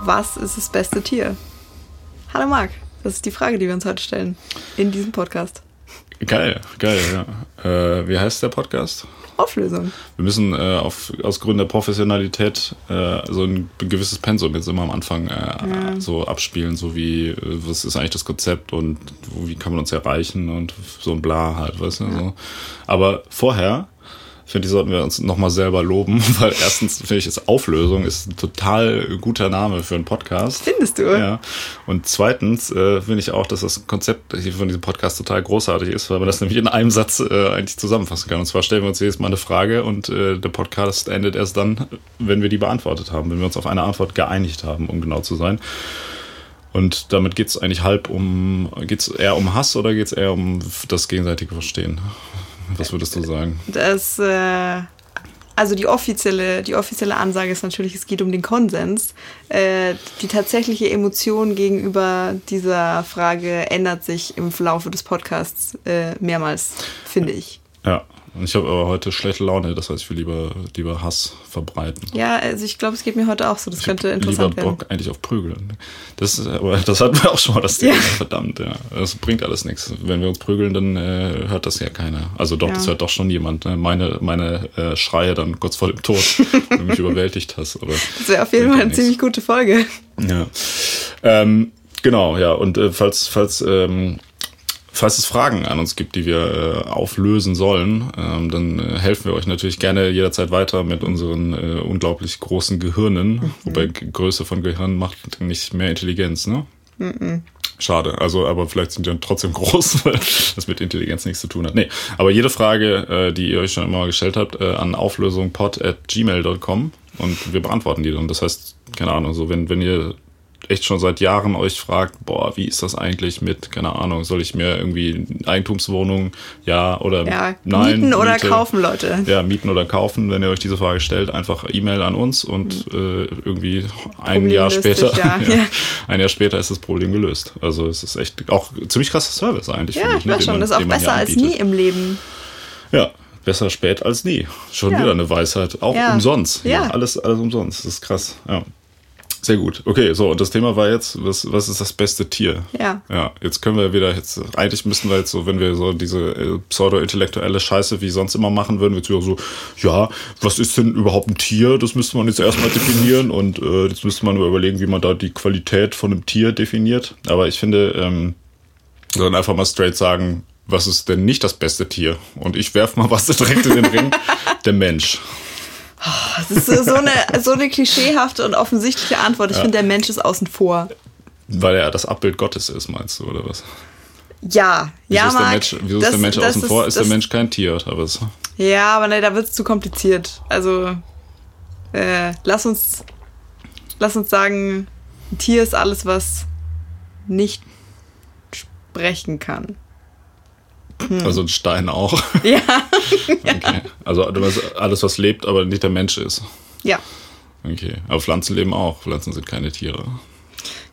Was ist das beste Tier? Hallo Marc, das ist die Frage, die wir uns heute stellen in diesem Podcast. Geil, geil, ja. Äh, wie heißt der Podcast? Auflösung. Wir müssen äh, auf, aus Gründen der Professionalität äh, so ein gewisses Pensum jetzt immer am Anfang äh, ja. so abspielen, so wie, äh, was ist eigentlich das Konzept und wie kann man uns erreichen und so ein Bla halt, weißt du, ja. so. Aber vorher ich finde, die sollten wir uns nochmal selber loben, weil erstens finde ich, es Auflösung ist ein total guter Name für einen Podcast. Findest du? Ja. Und zweitens äh, finde ich auch, dass das Konzept von diesem Podcast total großartig ist, weil man das nämlich in einem Satz äh, eigentlich zusammenfassen kann. Und zwar stellen wir uns jedes Mal eine Frage und äh, der Podcast endet erst dann, wenn wir die beantwortet haben, wenn wir uns auf eine Antwort geeinigt haben, um genau zu sein. Und damit geht es eigentlich halb um, geht es eher um Hass oder geht es eher um das gegenseitige Verstehen? Was würdest du sagen? Das, äh, also die offizielle, die offizielle Ansage ist natürlich, es geht um den Konsens. Äh, die tatsächliche Emotion gegenüber dieser Frage ändert sich im Laufe des Podcasts äh, mehrmals, finde ich. Ja, ich habe aber heute schlechte Laune, das heißt, ich will lieber, lieber Hass verbreiten. Ja, also ich glaube, es geht mir heute auch so. Das ich könnte interessant lieber Bock eigentlich auf Prügeln. Das, aber das hatten wir auch schon mal, das Thema. Ja. Verdammt, ja. Das bringt alles nichts. Wenn wir uns prügeln, dann äh, hört das ja keiner. Also doch, ja. das hört doch schon jemand. Ne? Meine, meine äh, Schreie dann kurz vor dem Tod, wenn du mich überwältigt hast. Oder das wäre auf jeden Fall eine ziemlich gute Folge. Ja. Ähm, genau, ja. Und äh, falls, falls ähm, Falls es Fragen an uns gibt, die wir äh, auflösen sollen, ähm, dann äh, helfen wir euch natürlich gerne jederzeit weiter mit unseren äh, unglaublich großen Gehirnen. Mhm. Wobei Größe von Gehirn macht nicht mehr Intelligenz, ne? Mhm. Schade. Also, aber vielleicht sind die dann trotzdem groß, weil das mit Intelligenz nichts zu tun hat. Nee, aber jede Frage, äh, die ihr euch schon immer gestellt habt, äh, an auflösungpod.gmail.com und wir beantworten die dann. Das heißt, keine Ahnung, so wenn, wenn ihr echt schon seit Jahren euch fragt, boah, wie ist das eigentlich mit, keine Ahnung, soll ich mir irgendwie Eigentumswohnung, ja oder ja, nein? Mieten oder Miete, kaufen, Leute. Ja, mieten oder kaufen, wenn ihr euch diese Frage stellt, einfach E-Mail an uns und mhm. äh, irgendwie ein Jahr später, ja, ja, ein Jahr später ist das Problem gelöst. Also es ist echt auch ziemlich krasser Service eigentlich. Ja, ich, ne, weiß schon, man, das ist auch besser als nie im Leben. Ja, besser spät als nie. Schon wieder eine Weisheit. Auch umsonst. Ja. ja. alles, alles umsonst. Das ist krass. Ja. Sehr gut. Okay, so, und das Thema war jetzt, was, was ist das beste Tier? Ja. Ja, jetzt können wir wieder, jetzt, eigentlich müssten wir jetzt so, wenn wir so diese äh, pseudo-intellektuelle Scheiße wie sonst immer machen würden, wir wieder so, ja, was ist denn überhaupt ein Tier? Das müsste man jetzt erstmal definieren und äh, jetzt müsste man nur überlegen, wie man da die Qualität von einem Tier definiert. Aber ich finde, ähm, wir sollen einfach mal straight sagen, was ist denn nicht das beste Tier? Und ich werf mal was direkt in den Ring. Der Mensch. Das ist so eine, so eine klischeehafte und offensichtliche Antwort. Ich ja. finde, der Mensch ist außen vor. Weil er das Abbild Gottes ist, meinst du, oder was? Ja, wieso ja, ist der Mensch, Wieso das, ist der Mensch außen ist, vor? Ist der Mensch kein Tier, oder was? Ja, aber ne, da wird es zu kompliziert. Also, äh, lass uns, lass uns sagen, ein Tier ist alles, was nicht sprechen kann. Hm. Also ein Stein auch. Ja. okay. Also alles, was lebt, aber nicht der Mensch ist. Ja. Okay. Aber Pflanzen leben auch. Pflanzen sind keine Tiere.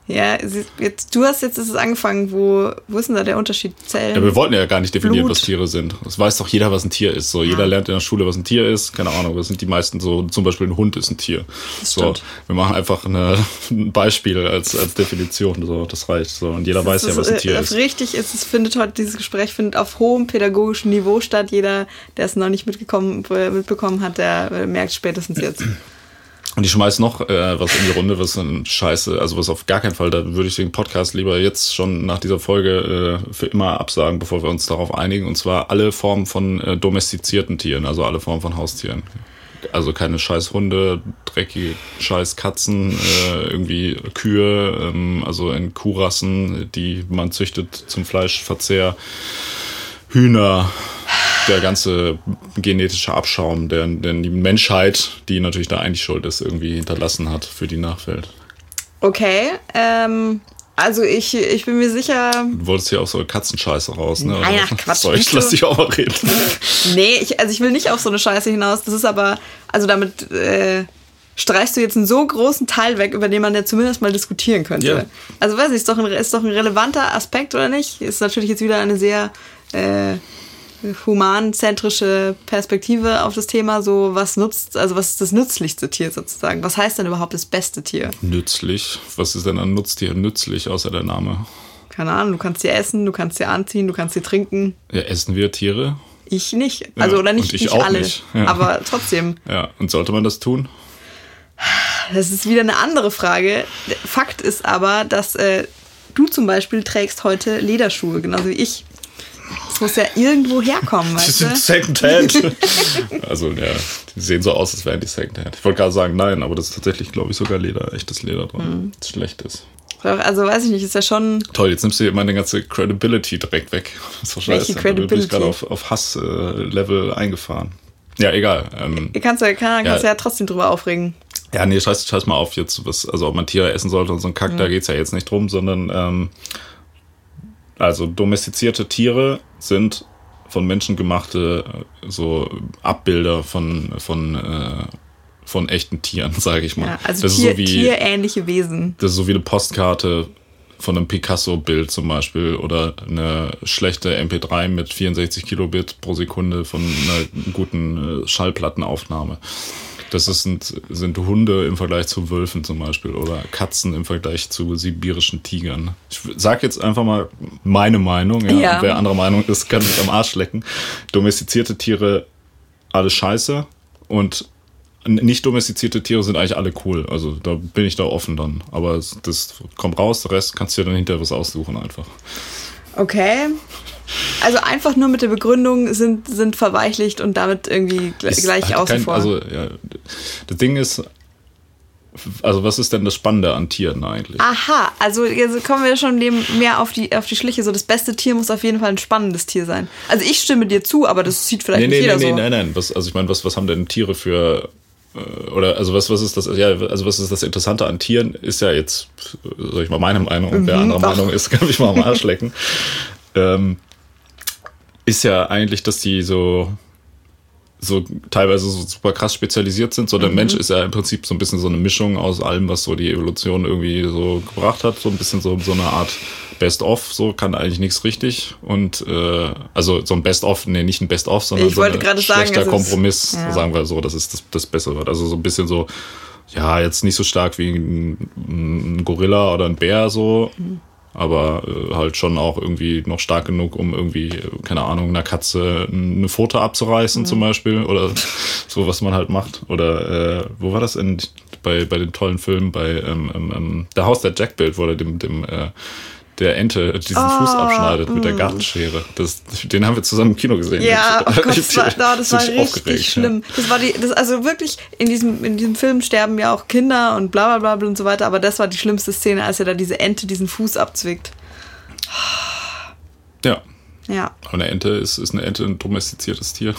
Ja, jetzt, du hast jetzt ist es angefangen, wo, wo ist denn da der Unterschied? Zellen? Ja, wir wollten ja gar nicht definieren, Blut. was Tiere sind. Es weiß doch jeder, was ein Tier ist. So, ja. jeder lernt in der Schule, was ein Tier ist. Keine Ahnung, was sind die meisten so, zum Beispiel ein Hund ist ein Tier. Das so, stimmt. wir machen einfach eine, ein Beispiel als, als Definition. So, das reicht. So, und jeder das weiß ja, was ein Tier äh, ist. Richtig ist, es findet heute, dieses Gespräch findet auf hohem pädagogischen Niveau statt. Jeder, der es noch nicht mitgekommen, mitbekommen hat, der merkt spätestens jetzt. Und ich schmeiß noch äh, was in die Runde, was dann scheiße, also was auf gar keinen Fall, da würde ich den Podcast lieber jetzt schon nach dieser Folge äh, für immer absagen, bevor wir uns darauf einigen. Und zwar alle Formen von äh, domestizierten Tieren, also alle Formen von Haustieren. Also keine scheiß Hunde, dreckige scheiß Katzen, äh, irgendwie Kühe, ähm, also in Kuhrassen, die man züchtet zum Fleischverzehr, Hühner, der ganze genetische Abschaum, der, der die Menschheit, die natürlich da eigentlich schuld ist, irgendwie hinterlassen hat für die Nachwelt. Okay, ähm, also ich, ich bin mir sicher. Du wolltest ja auch so Katzenscheiße raus, ne? Ach, Quatsch. Soll ich lass dich auch mal reden. nee, ich, also ich will nicht auf so eine Scheiße hinaus. Das ist aber, also damit äh, streichst du jetzt einen so großen Teil weg, über den man ja zumindest mal diskutieren könnte. Yeah. Also weiß ich, ist doch, ein, ist doch ein relevanter Aspekt, oder nicht? Ist natürlich jetzt wieder eine sehr äh, humanzentrische Perspektive auf das Thema. So, was nutzt, also was ist das nützlichste Tier sozusagen? Was heißt denn überhaupt das beste Tier? Nützlich? Was ist denn an Nutztier nützlich, außer der Name? Keine Ahnung, du kannst sie essen, du kannst sie anziehen, du kannst sie trinken. Ja, essen wir Tiere? Ich nicht. Also, Ja, oder nicht, ich nicht auch alle. nicht. Ja. Aber trotzdem. Ja, und sollte man das tun? Das ist wieder eine andere Frage. Fakt ist aber, dass äh, du zum Beispiel trägst heute Lederschuhe, genauso wie ich. Das muss ja irgendwo herkommen, Die weißt sind du? Secondhand. also, ja, die sehen so aus, als wären die Secondhand. Ich wollte gerade sagen, nein, aber das ist tatsächlich, glaube ich, sogar Leder, echtes Leder Mhm. dran. Das schlecht ist. Also weiß ich nicht, ist ja schon. Toll, jetzt nimmst du dir meine ganze Credibility direkt weg. Das ist Welche. Da bin ich Credibility? gerade auf, auf Hass-Level eingefahren. Ja, egal. Ähm, Ihr kannst ja, kann, kannst ja. Ja. trotzdem drüber aufregen. ja, nee, scheiß, scheiß mal auf jetzt, was, also ob man Tiere essen sollte und so ein Kack, Mhm. da geht's ja jetzt nicht drum, sondern ähm, also domestizierte Tiere sind von Menschen gemachte äh, so Abbilder von, von, äh, von echten Tieren, sage ich mal. Ja, also das Tier, ist so wie, tierähnliche Wesen. das ist so wie eine Postkarte von einem Picasso-Bild zum Beispiel oder eine schlechte MP3 mit 64 Kilobit pro Sekunde von einer guten äh, Schallplattenaufnahme. Das ist, sind, sind Hunde im Vergleich zu Wölfen zum Beispiel oder Katzen im Vergleich zu sibirischen Tigern. Ich sag jetzt einfach mal meine Meinung. Ja. Ja. Wer anderer Meinung ist, kann mich am Arsch lecken. Domestizierte Tiere, alles scheiße. Und nicht domestizierte Tiere sind eigentlich alle cool. Also da bin ich da offen dann. Aber das kommt raus, der Rest kannst du dir dann hinterher was aussuchen einfach. Okay. Also einfach nur mit der Begründung sind, sind verweichlicht und damit irgendwie gle- Es gleich außen kein- vor. Also, ja, das Ding ist, also was ist denn das Spannende an Tieren eigentlich? Aha, also jetzt kommen wir schon dem mehr auf die, auf die Schliche. So, das beste Tier muss auf jeden Fall ein spannendes Tier sein. Also ich stimme dir zu, aber das sieht vielleicht nee, nicht nee, jeder nee, nee, so. nein, nein. Was, also ich meine, was, was haben denn Tiere für äh, oder also was, was ist das, ja, also was ist das Interessante an Tieren, ist ja jetzt, sag ich mal, meine Meinung, und wer Mhm, anderer ach. Meinung ist, kann mich mal am Arsch lecken. ähm, ist ja eigentlich, dass die so so teilweise so super krass spezialisiert sind. So der Mensch ist ja im Prinzip so ein bisschen so eine Mischung aus allem, was so die Evolution irgendwie so gebracht hat. So ein bisschen so, so eine Art Best-of, so kann eigentlich nichts richtig. Und äh, also so ein Best-of, nee, nicht ein Best-of, sondern Ich so ein sagen, schlechter es- Kompromiss, ja. sagen wir so, dass es das, das Bessere wird. Also so ein bisschen so, ja, jetzt nicht so stark wie ein, ein Gorilla oder ein Bär so. Aber äh, halt schon auch irgendwie noch stark genug, um irgendwie, keine Ahnung, einer Katze eine Pfote abzureißen zum Beispiel. Oder so, was man halt macht. Oder äh, wo war das in, bei, bei den tollen Filmen? Bei ähm, ähm, ähm, Der Haus der Jack-Bild, wo er dem, dem äh, der Ente diesen Fuß abschneidet mit der Gartenschere. Das, den haben wir zusammen im Kino gesehen. Ja, oh Gott, das war, da, das war richtig aufgeregt, ja. schlimm. Das war die, das, also wirklich, in diesem, in diesem Film sterben ja auch Kinder und bla bla bla bla und so weiter, aber das war die schlimmste Szene, als er da diese Ente diesen Fuß abzwickt. Ja. Ja, Aber eine Ente ist, ist eine Ente ein domestiziertes Tier.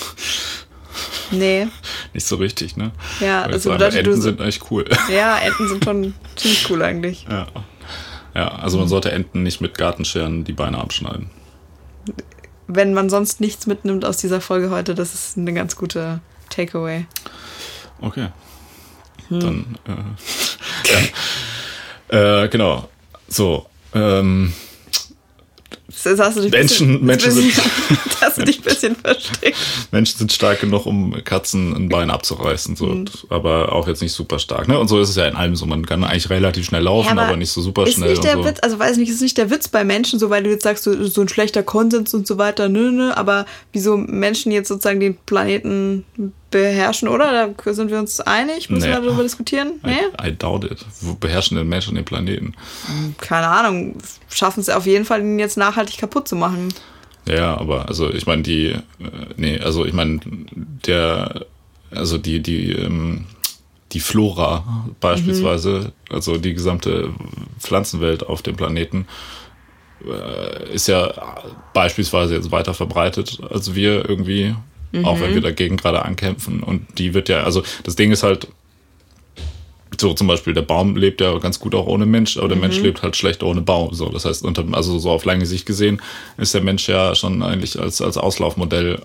nee. Nicht so richtig, ne? Ja, also sagen, Enten sind eigentlich cool. Ja, Enten sind schon ziemlich cool eigentlich. Ja. Ja, also man sollte Enten nicht mit Gartenscheren die Beine abschneiden. Wenn man sonst nichts mitnimmt aus dieser Folge heute, das ist eine ganz gute Takeaway. Okay. Hm. Dann, äh, ja. äh, genau. So, ähm, Jetzt hast du dich Menschen- bisschen, Menschen sind- jetzt hast du dich ein bisschen versteckt. Menschen sind stark genug, um Katzen ein Bein abzureißen, so, aber auch jetzt nicht super stark. Ne? Und so ist es ja in allem so. Man kann eigentlich relativ schnell laufen, Ja, aber, nicht so super ist schnell. nicht der so. Witz, also weiß nicht, ist nicht der Witz bei Menschen, so weil du jetzt sagst, so, so ein schlechter Konsens und so weiter, nö, nö, aber wieso Menschen jetzt sozusagen den Planeten beherrschen, oder? Da sind wir uns einig? Müssen Nee. wir darüber diskutieren? Nee? I, I doubt it. Wo beherrschen denn Menschen den Planeten? Keine Ahnung. Schaffen es auf jeden Fall, ihn jetzt nachhaltig kaputt zu machen. Ja, aber also ich meine die, äh, nee, also ich meine der, also die die ähm, die Flora beispielsweise, also die gesamte Pflanzenwelt auf dem Planeten äh, ist ja beispielsweise jetzt weiter verbreitet als wir irgendwie, auch wenn wir dagegen gerade ankämpfen und die wird ja, also das Ding ist halt so zum Beispiel der Baum lebt ja ganz gut auch ohne Mensch, aber der Mensch lebt halt schlecht ohne Baum. So, das heißt, unter, also so auf lange Sicht gesehen ist der Mensch ja schon eigentlich als, als Auslaufmodell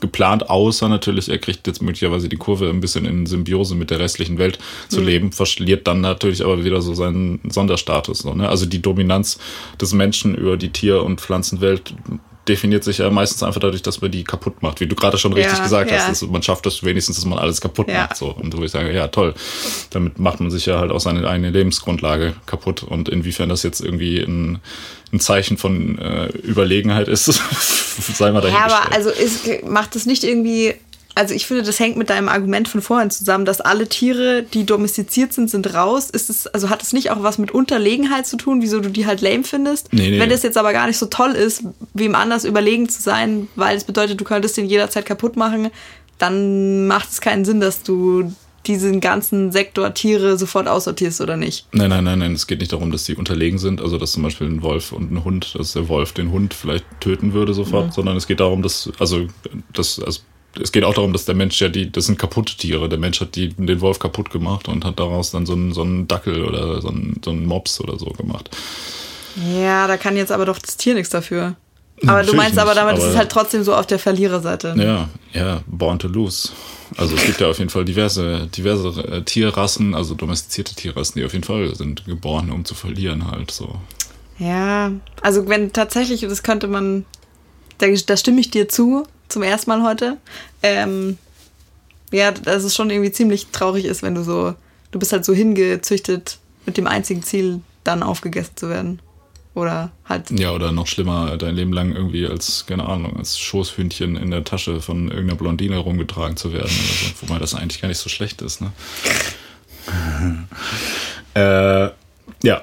geplant, außer natürlich, er kriegt jetzt möglicherweise die Kurve ein bisschen in Symbiose mit der restlichen Welt zu leben, verliert dann natürlich aber wieder so seinen Sonderstatus. So, ne? Also die Dominanz des Menschen über die Tier- und Pflanzenwelt, definiert sich ja meistens einfach dadurch, dass man die kaputt macht, wie du gerade schon richtig Ja, gesagt ja. hast. Man schafft das wenigstens, dass man alles kaputt Ja. macht. So. Und wo ich sage, ja, toll. Damit macht man sich ja halt auch seine eigene Lebensgrundlage kaputt. Und inwiefern das jetzt irgendwie ein, ein Zeichen von äh, Überlegenheit ist, sei mal Ja, dahingestellt. aber also ist, macht es nicht irgendwie. Also ich finde, das hängt mit deinem Argument von vorhin zusammen, dass alle Tiere, die domestiziert sind, sind raus. Ist es, also hat es nicht auch was mit Unterlegenheit zu tun, wieso du die halt lame findest? Nee, nee. Wenn das jetzt aber gar nicht so toll ist, wem anders überlegen zu sein, weil es bedeutet, du könntest den jederzeit kaputt machen, dann macht es keinen Sinn, dass du diesen ganzen Sektor Tiere sofort aussortierst oder nicht. Nein, nein, nein, nein. Es geht nicht darum, dass die unterlegen sind. Also, dass zum Beispiel ein Wolf und ein Hund, dass der Wolf den Hund vielleicht töten würde sofort, sondern es geht darum, dass, also, das, also, es geht auch darum, dass der Mensch ja die, das sind kaputte Tiere. Der Mensch hat die, den Wolf kaputt gemacht und hat daraus dann so einen, so einen Dackel oder so einen, so einen Mops oder so gemacht. Ja, da kann jetzt aber doch das Tier nichts dafür. Aber du Natürlich meinst aber nicht, damit, ist aber- es halt trotzdem so auf der Verliererseite. Ja, ja, born to lose. Also es gibt ja auf jeden Fall diverse, diverse äh, Tierrassen, also domestizierte Tierrassen, die auf jeden Fall sind geboren, um zu verlieren halt so. Ja, also wenn tatsächlich, das könnte man, da, da stimme ich dir zu, zum ersten Mal heute. Ähm, ja, dass es schon irgendwie ziemlich traurig ist, wenn du so, du bist halt so hingezüchtet mit dem einzigen Ziel, dann aufgegessen zu werden. Oder halt, Ja, oder noch schlimmer, dein Leben lang irgendwie als, keine Ahnung, als Schoßhündchen in der Tasche von irgendeiner Blondine rumgetragen zu werden oder so, wobei das eigentlich gar nicht so schlecht ist, ne? äh, ja.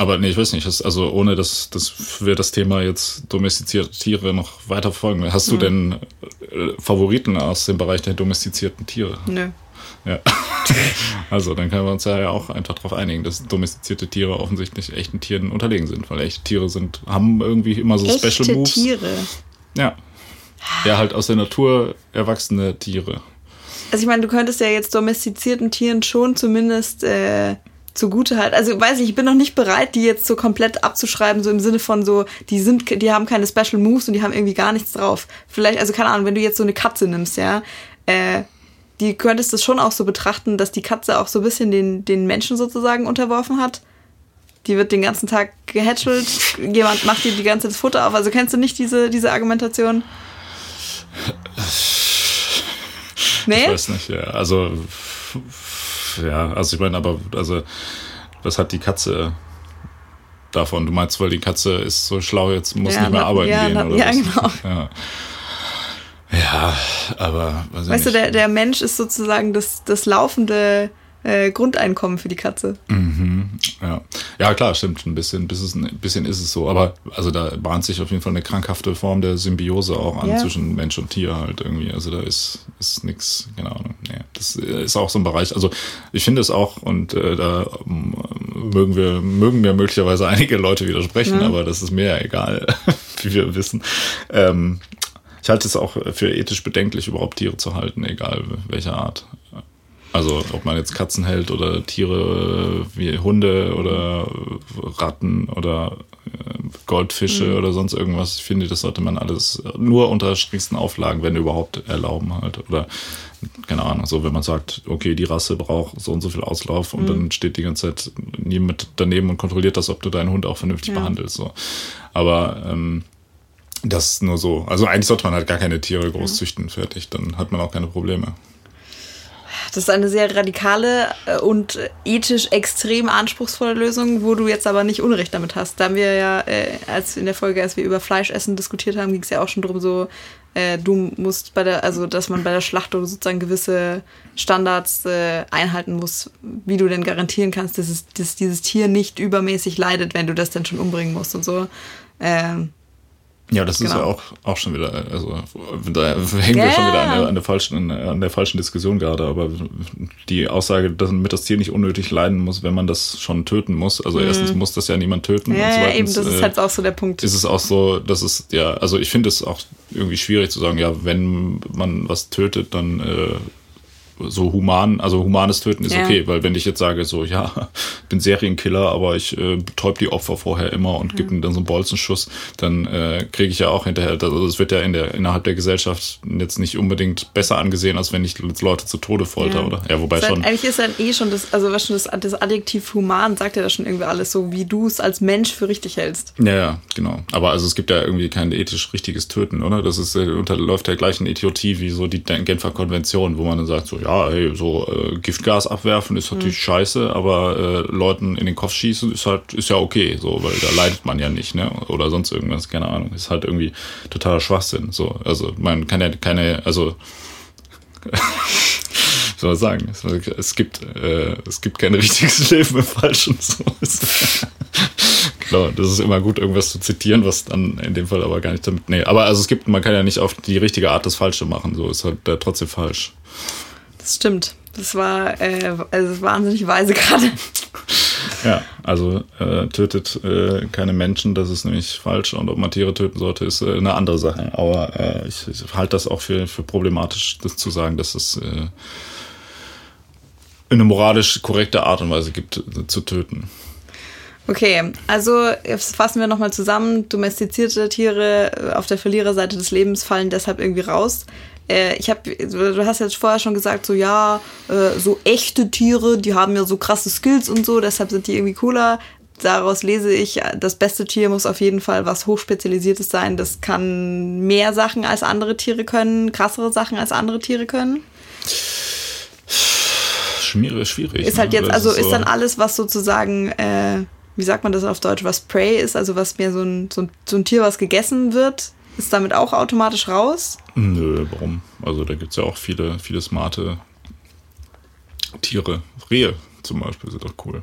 Aber nee, ich weiß nicht, also ohne dass, dass wir das Thema jetzt domestizierte Tiere noch weiter verfolgen. Hast du denn äh, Favoriten aus dem Bereich der domestizierten Tiere? nö. Ja. Also dann können wir uns ja auch einfach darauf einigen, dass domestizierte Tiere offensichtlich echten Tieren unterlegen sind, weil echte Tiere sind, haben irgendwie immer so Special Echte Moves. Tiere. Ja. Ja, halt aus der Natur erwachsene Tiere. Also ich meine, du könntest ja jetzt domestizierten Tieren schon zumindest äh, zugute halten. Also weiß ich, ich bin noch nicht bereit, die jetzt so komplett abzuschreiben, so im Sinne von so, die sind, die haben keine Special Moves und die haben irgendwie gar nichts drauf. Vielleicht, also keine Ahnung, wenn du jetzt so eine Katze nimmst, ja, äh, die könntest das schon auch so betrachten, dass die Katze auch so ein bisschen den, den Menschen sozusagen unterworfen hat. Die wird den ganzen Tag gehätschelt, jemand macht dir die ganze Zeit das Futter auf. Also kennst du nicht diese, diese Argumentation? Nee? Ich weiß nicht, ja. Also, ja, also ich meine, aber, also, was hat die Katze davon? Du meinst, weil die Katze ist so schlau, jetzt muss Ja, nicht mehr na- arbeiten ja, gehen, na- oder ja, was? genau. Ja. ja, aber, Weißt du, nicht. der, der Mensch ist sozusagen das, das laufende äh, Grundeinkommen für die Katze. Ja. ja, klar, stimmt. Ein bisschen, bisschen, ein bisschen ist es so. Aber also da bahnt sich auf jeden Fall eine krankhafte Form der Symbiose auch an Ja. zwischen Mensch und Tier halt irgendwie. Also da ist, ist nix, keine Ahnung. Nee, das ist auch so ein Bereich. Also ich finde es auch, und äh, da ähm, mögen wir, mögen mir möglicherweise einige Leute widersprechen, aber das ist mir ja egal, wie wir wissen. Ähm, ich halte es auch für ethisch bedenklich, überhaupt Tiere zu halten, egal welcher Art. Also ob man jetzt Katzen hält oder Tiere wie Hunde oder Ratten oder äh, Goldfische oder sonst irgendwas. Ich finde, das sollte man alles nur unter strengsten Auflagen, wenn überhaupt, erlauben halt. Oder keine Ahnung, so wenn man sagt, okay, die Rasse braucht so und so viel Auslauf und dann steht die ganze Zeit niemand daneben und kontrolliert das, ob du deinen Hund auch vernünftig Ja. behandelst. So. Aber ähm, das nur so. Also eigentlich sollte man halt gar keine Tiere groß züchten, fertig. Dann hat man auch keine Probleme. Das ist eine sehr radikale äh, und ethisch extrem anspruchsvolle Lösung, wo du jetzt aber nicht Unrecht damit hast. Da haben wir ja, äh, als in der Folge, als wir über Fleischessen diskutiert haben, ging es ja auch schon drum so, äh, du musst bei der, also dass man bei der Schlachtung sozusagen gewisse Standards äh, einhalten muss, wie du denn garantieren kannst, dass, es, dass dieses Tier nicht übermäßig leidet, wenn du das dann schon umbringen musst und so. Ähm, Ja, das ist Genau. ja auch, auch schon wieder, also da hängen wir Ja. schon wieder an der, an, der falschen, an der falschen Diskussion gerade, aber die Aussage, damit das Tier nicht unnötig leiden muss, wenn man das schon töten muss. Also erstens muss das ja niemand töten. Mhm. ja, und ja, eben, zweitens, das ist äh, halt auch so der Punkt. ist es auch so, dass es, ja, also ich finde es auch irgendwie schwierig zu sagen, ja, wenn man was tötet, dann äh, so human, also humanes Töten ist Ja. okay, weil wenn ich jetzt sage, so, ja, bin Serienkiller, aber ich äh, betäub die Opfer vorher immer und gebe ihnen dann so einen Bolzenschuss, dann äh, kriege ich ja auch hinterher, also das wird ja in der, innerhalb der Gesellschaft jetzt nicht unbedingt besser angesehen, als wenn ich jetzt Leute zu Tode folter, Ja. oder? Ja, wobei Ist halt, schon. eigentlich ist dann eh schon das, also was schon das, das Adjektiv human sagt ja da schon irgendwie alles so, wie du es als Mensch für richtig hältst. Ja, ja, genau. Aber also es gibt ja irgendwie kein ethisch richtiges Töten, oder? Das ist, äh, unterläuft der gleichen Idiotie wie so die Genfer Konvention, wo man dann sagt, so, ja, hey, so äh, Giftgas abwerfen ist natürlich scheiße, aber äh, Leuten in den Kopf schießen ist halt, ist ja okay, so, weil da leidet man ja nicht, ne? Oder sonst irgendwas, keine Ahnung. Ist halt irgendwie totaler Schwachsinn. So, also man kann ja keine, also wie soll man sagen, es, gibt, äh, es gibt kein richtiges Leben im Falschen. So. genau, das ist immer gut, irgendwas zu zitieren, was dann in dem Fall aber gar nicht damit. Nee, aber also es gibt, man kann ja nicht auf die richtige Art das Falsche machen, so ist halt äh, trotzdem falsch. Das stimmt. Das war äh, also wahnsinnig weise gerade. Ja, also äh, tötet äh, keine Menschen, das ist nämlich falsch. Und ob man Tiere töten sollte, ist äh, eine andere Sache. Aber äh, ich, ich halte das auch für, für problematisch, das zu sagen, dass es äh, eine moralisch korrekte Art und Weise gibt, äh, zu töten. Okay, also jetzt fassen wir nochmal zusammen. Domestizierte Tiere äh, auf der Verliererseite des Lebens fallen deshalb irgendwie raus. Äh, Ich habe, du hast jetzt vorher schon gesagt, so ja, äh, so echte Tiere, die haben ja so krasse Skills und so, deshalb sind die irgendwie cooler. Daraus lese ich, das beste Tier muss auf jeden Fall was hochspezialisiertes sein. Das kann mehr Sachen als andere Tiere können, krassere Sachen als andere Tiere können. Schwierig, schwierig. Ist halt ne? jetzt, Das also ist so- dann alles, was sozusagen, äh, wie sagt man das auf Deutsch, was Prey ist, also was mehr so ein, so ein, so ein Tier, was gegessen wird, ist damit auch automatisch raus. Nö, warum? Also da gibt's ja auch viele, viele smarte Tiere. Rehe zum Beispiel sind doch cool.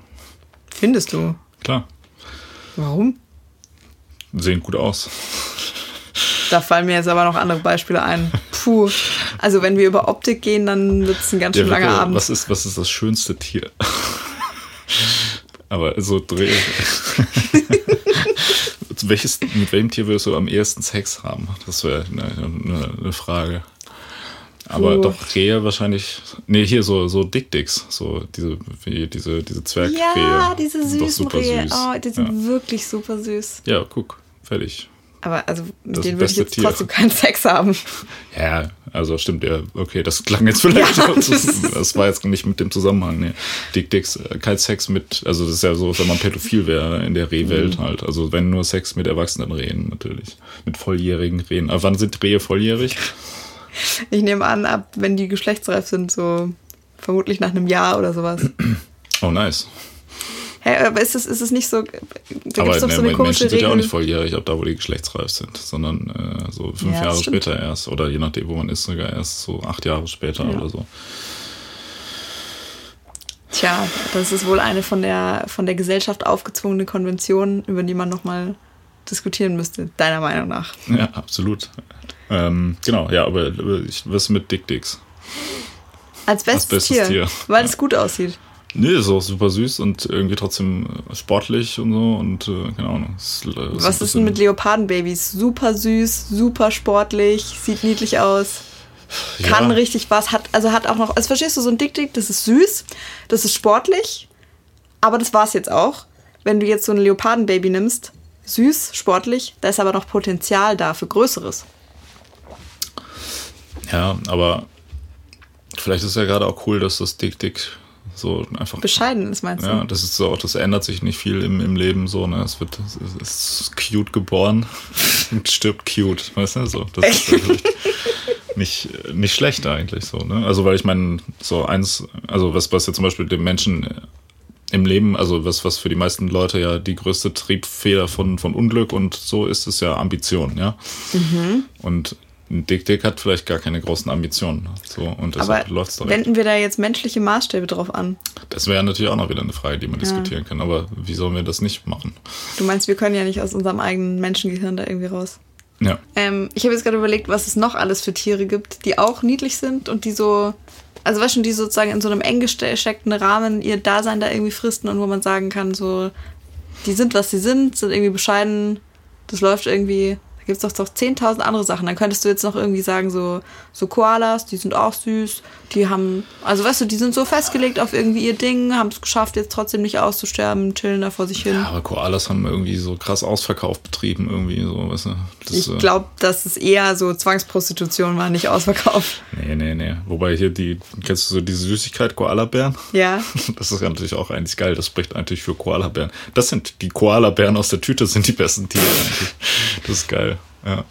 Findest du? Klar, Warum? sehen gut aus. Da fallen mir jetzt aber noch andere Beispiele ein. Puh. Also wenn wir über Optik gehen, dann wird es ein ganz schön langer Abend. Was ist, was ist das schönste Tier? Aber so dreh. Welches, mit welchem Tier würdest du am ehesten Sex haben? Das wäre eine, eine, Frage. Aber Puh. doch Rehe wahrscheinlich. Nee, hier so, so Dick-Dicks. So diese, wie diese, diese Zwergrehe. ja, diese süßen Rehe. süß. Oh, die sind ja. wirklich super süß. ja, guck, fertig. Aber also mit Das denen würde ich jetzt Tier. trotzdem keinen Sex haben. Ja, also stimmt, ja, okay, das klang jetzt vielleicht. Ja, das das war jetzt nicht mit dem Zusammenhang. Nee. Dick Dicks, äh, kein Sex mit, also das ist ja so, wenn man pädophil wäre in der Rehwelt Mhm. halt. Also wenn nur Sex mit erwachsenen Rehen natürlich. Mit volljährigen Rehen. Aber wann sind Rehe volljährig? Ich nehme an, ab wenn die geschlechtsreif sind, so vermutlich nach einem Jahr oder sowas. Oh, nice. Hä, aber ist es, ist es nicht so. Da gibt Aber es doch ne, so eine komische Menschen sind ja auch nicht volljährig, ab da, wo die geschlechtsreif sind, sondern äh, so fünf Ja, Jahre stimmt. später erst. Oder je nachdem, wo man ist, sogar erst so acht Jahre später Ja. oder so. Tja, das ist wohl eine von der, von der Gesellschaft aufgezwungene Konvention, über die man nochmal diskutieren müsste, deiner Meinung nach. Ja, absolut. Ähm, genau, ja, aber ich, was mit Dick Dicks? Als bestes, bestes Tier, Tier. weil es gut aussieht. Nee, ist auch super süß und irgendwie trotzdem äh, sportlich und so und äh, keine Ahnung. Ist, äh, Was ist denn mit Leopardenbabys? Super süß, super sportlich, sieht niedlich aus, kann ja, richtig was, hat, also hat auch noch, also verstehst du, so ein Dick-Dick, das ist süß, das ist sportlich, aber das war's jetzt auch. Wenn du jetzt so ein Leopardenbaby nimmst, süß, sportlich, da ist aber noch Potenzial da für Größeres. Ja, aber vielleicht ist ja gerade auch cool, dass das Dick Dick so einfach. Bescheiden ist, meinst du? Ja, das ist so, das ändert sich nicht viel im, im Leben so, ne? Es wird, es ist cute geboren und stirbt cute, weißt du? So, das ist nicht, nicht schlecht eigentlich so, ne? Also, weil ich meine, so eins, also was, was ja zum Beispiel dem Menschen im Leben, also was, was für die meisten Leute ja die größte Triebfeder von, von Unglück und so ist, ist ja Ambition, ja? Mhm. Und Dick Dick hat vielleicht gar keine großen Ambitionen. So, und deshalb läuft's direkt. wenden wir da jetzt menschliche Maßstäbe drauf an? Das wäre natürlich auch noch wieder eine Frage, die man diskutieren kann. Aber wie sollen wir das nicht machen? Du meinst, wir können ja nicht aus unserem eigenen Menschengehirn da irgendwie raus. Ja. Ähm, ich habe jetzt gerade überlegt, was es noch alles für Tiere gibt, die auch niedlich sind und die so, also weißt du, die sozusagen in so einem eng gesteckten Rahmen ihr Dasein da irgendwie fristen und wo man sagen kann, so, die sind, was sie sind, sind irgendwie bescheiden, das läuft irgendwie. Gibt es doch, doch 10.000 andere Sachen. Dann könntest du jetzt noch irgendwie sagen, so, so Koalas, die sind auch süß. Die haben, also weißt du, die sind so festgelegt auf irgendwie ihr Ding, haben es geschafft, jetzt trotzdem nicht auszusterben, chillen da vor sich hin. Ja, aber Koalas haben irgendwie so krass Ausverkauf betrieben, irgendwie so, weißt du. Das, ich äh, glaube, dass es eher so Zwangsprostitution war, nicht Ausverkauf. Nee, nee, nee. Wobei hier die, kennst du so diese Süßigkeit Koalabären? Ja. Das ist ja natürlich auch eigentlich geil. Das spricht natürlich für Koalabären. Das sind die Koalabären aus der Tüte, sind die besten Tiere eigentlich. Das ist geil. Ja.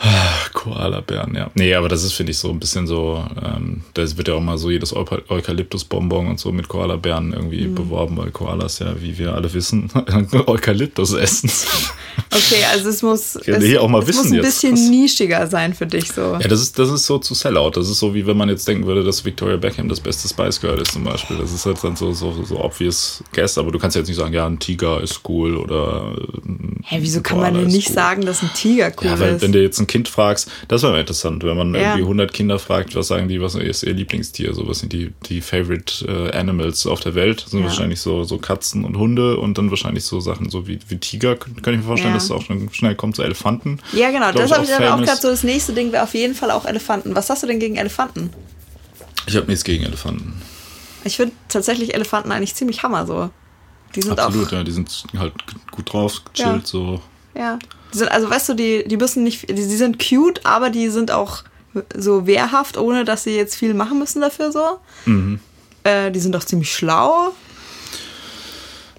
Koalabären, ja. Nee, aber das ist, finde ich, so ein bisschen so, ähm, da wird ja auch mal so jedes Eu- Eukalyptusbonbon und so mit Koalabären irgendwie Mhm. beworben, weil Koalas ja, wie wir alle wissen, Eukalyptus essen. Okay, also es muss, Ja, es, nee, auch mal es wissen muss ein jetzt, bisschen was- nischiger sein für dich so. Ja, das ist, das ist so zu Sellout. Das ist so, wie wenn man jetzt denken würde, dass Victoria Beckham das beste Spice Girl ist zum Beispiel. Das ist halt dann so, so, so obvious guess, aber du kannst jetzt nicht sagen, ja, ein Tiger ist cool oder Hä, wieso kann man denn nicht cool. sagen, dass ein Tiger cool Ja, weil ist? wenn du jetzt ein Kind fragst, das wäre interessant, wenn man Ja. irgendwie 100 Kinder fragt, was sagen die, was ist ihr Lieblingstier, so was sind die, die Favorite äh, Animals auf der Welt, das sind Ja. wahrscheinlich so, so Katzen und Hunde und dann wahrscheinlich so Sachen so wie, wie Tiger, kann ich mir vorstellen, Ja. dass es auch schnell kommt, so Elefanten. ja, genau, das habe ich dann auch gerade so. Das nächste Ding wäre auf jeden Fall auch Elefanten. Was hast du denn gegen Elefanten? Ich habe nichts gegen Elefanten. Ich finde tatsächlich Elefanten eigentlich ziemlich hammer so. Die sind Absolut, auch. ja, die sind halt gut drauf, gechillt, so. Ja. Die sind, also weißt du, die, die müssen nicht. Die, die sind cute, aber die sind auch so wehrhaft, ohne dass sie jetzt viel machen müssen dafür so. Mhm. Äh, die sind auch ziemlich schlau.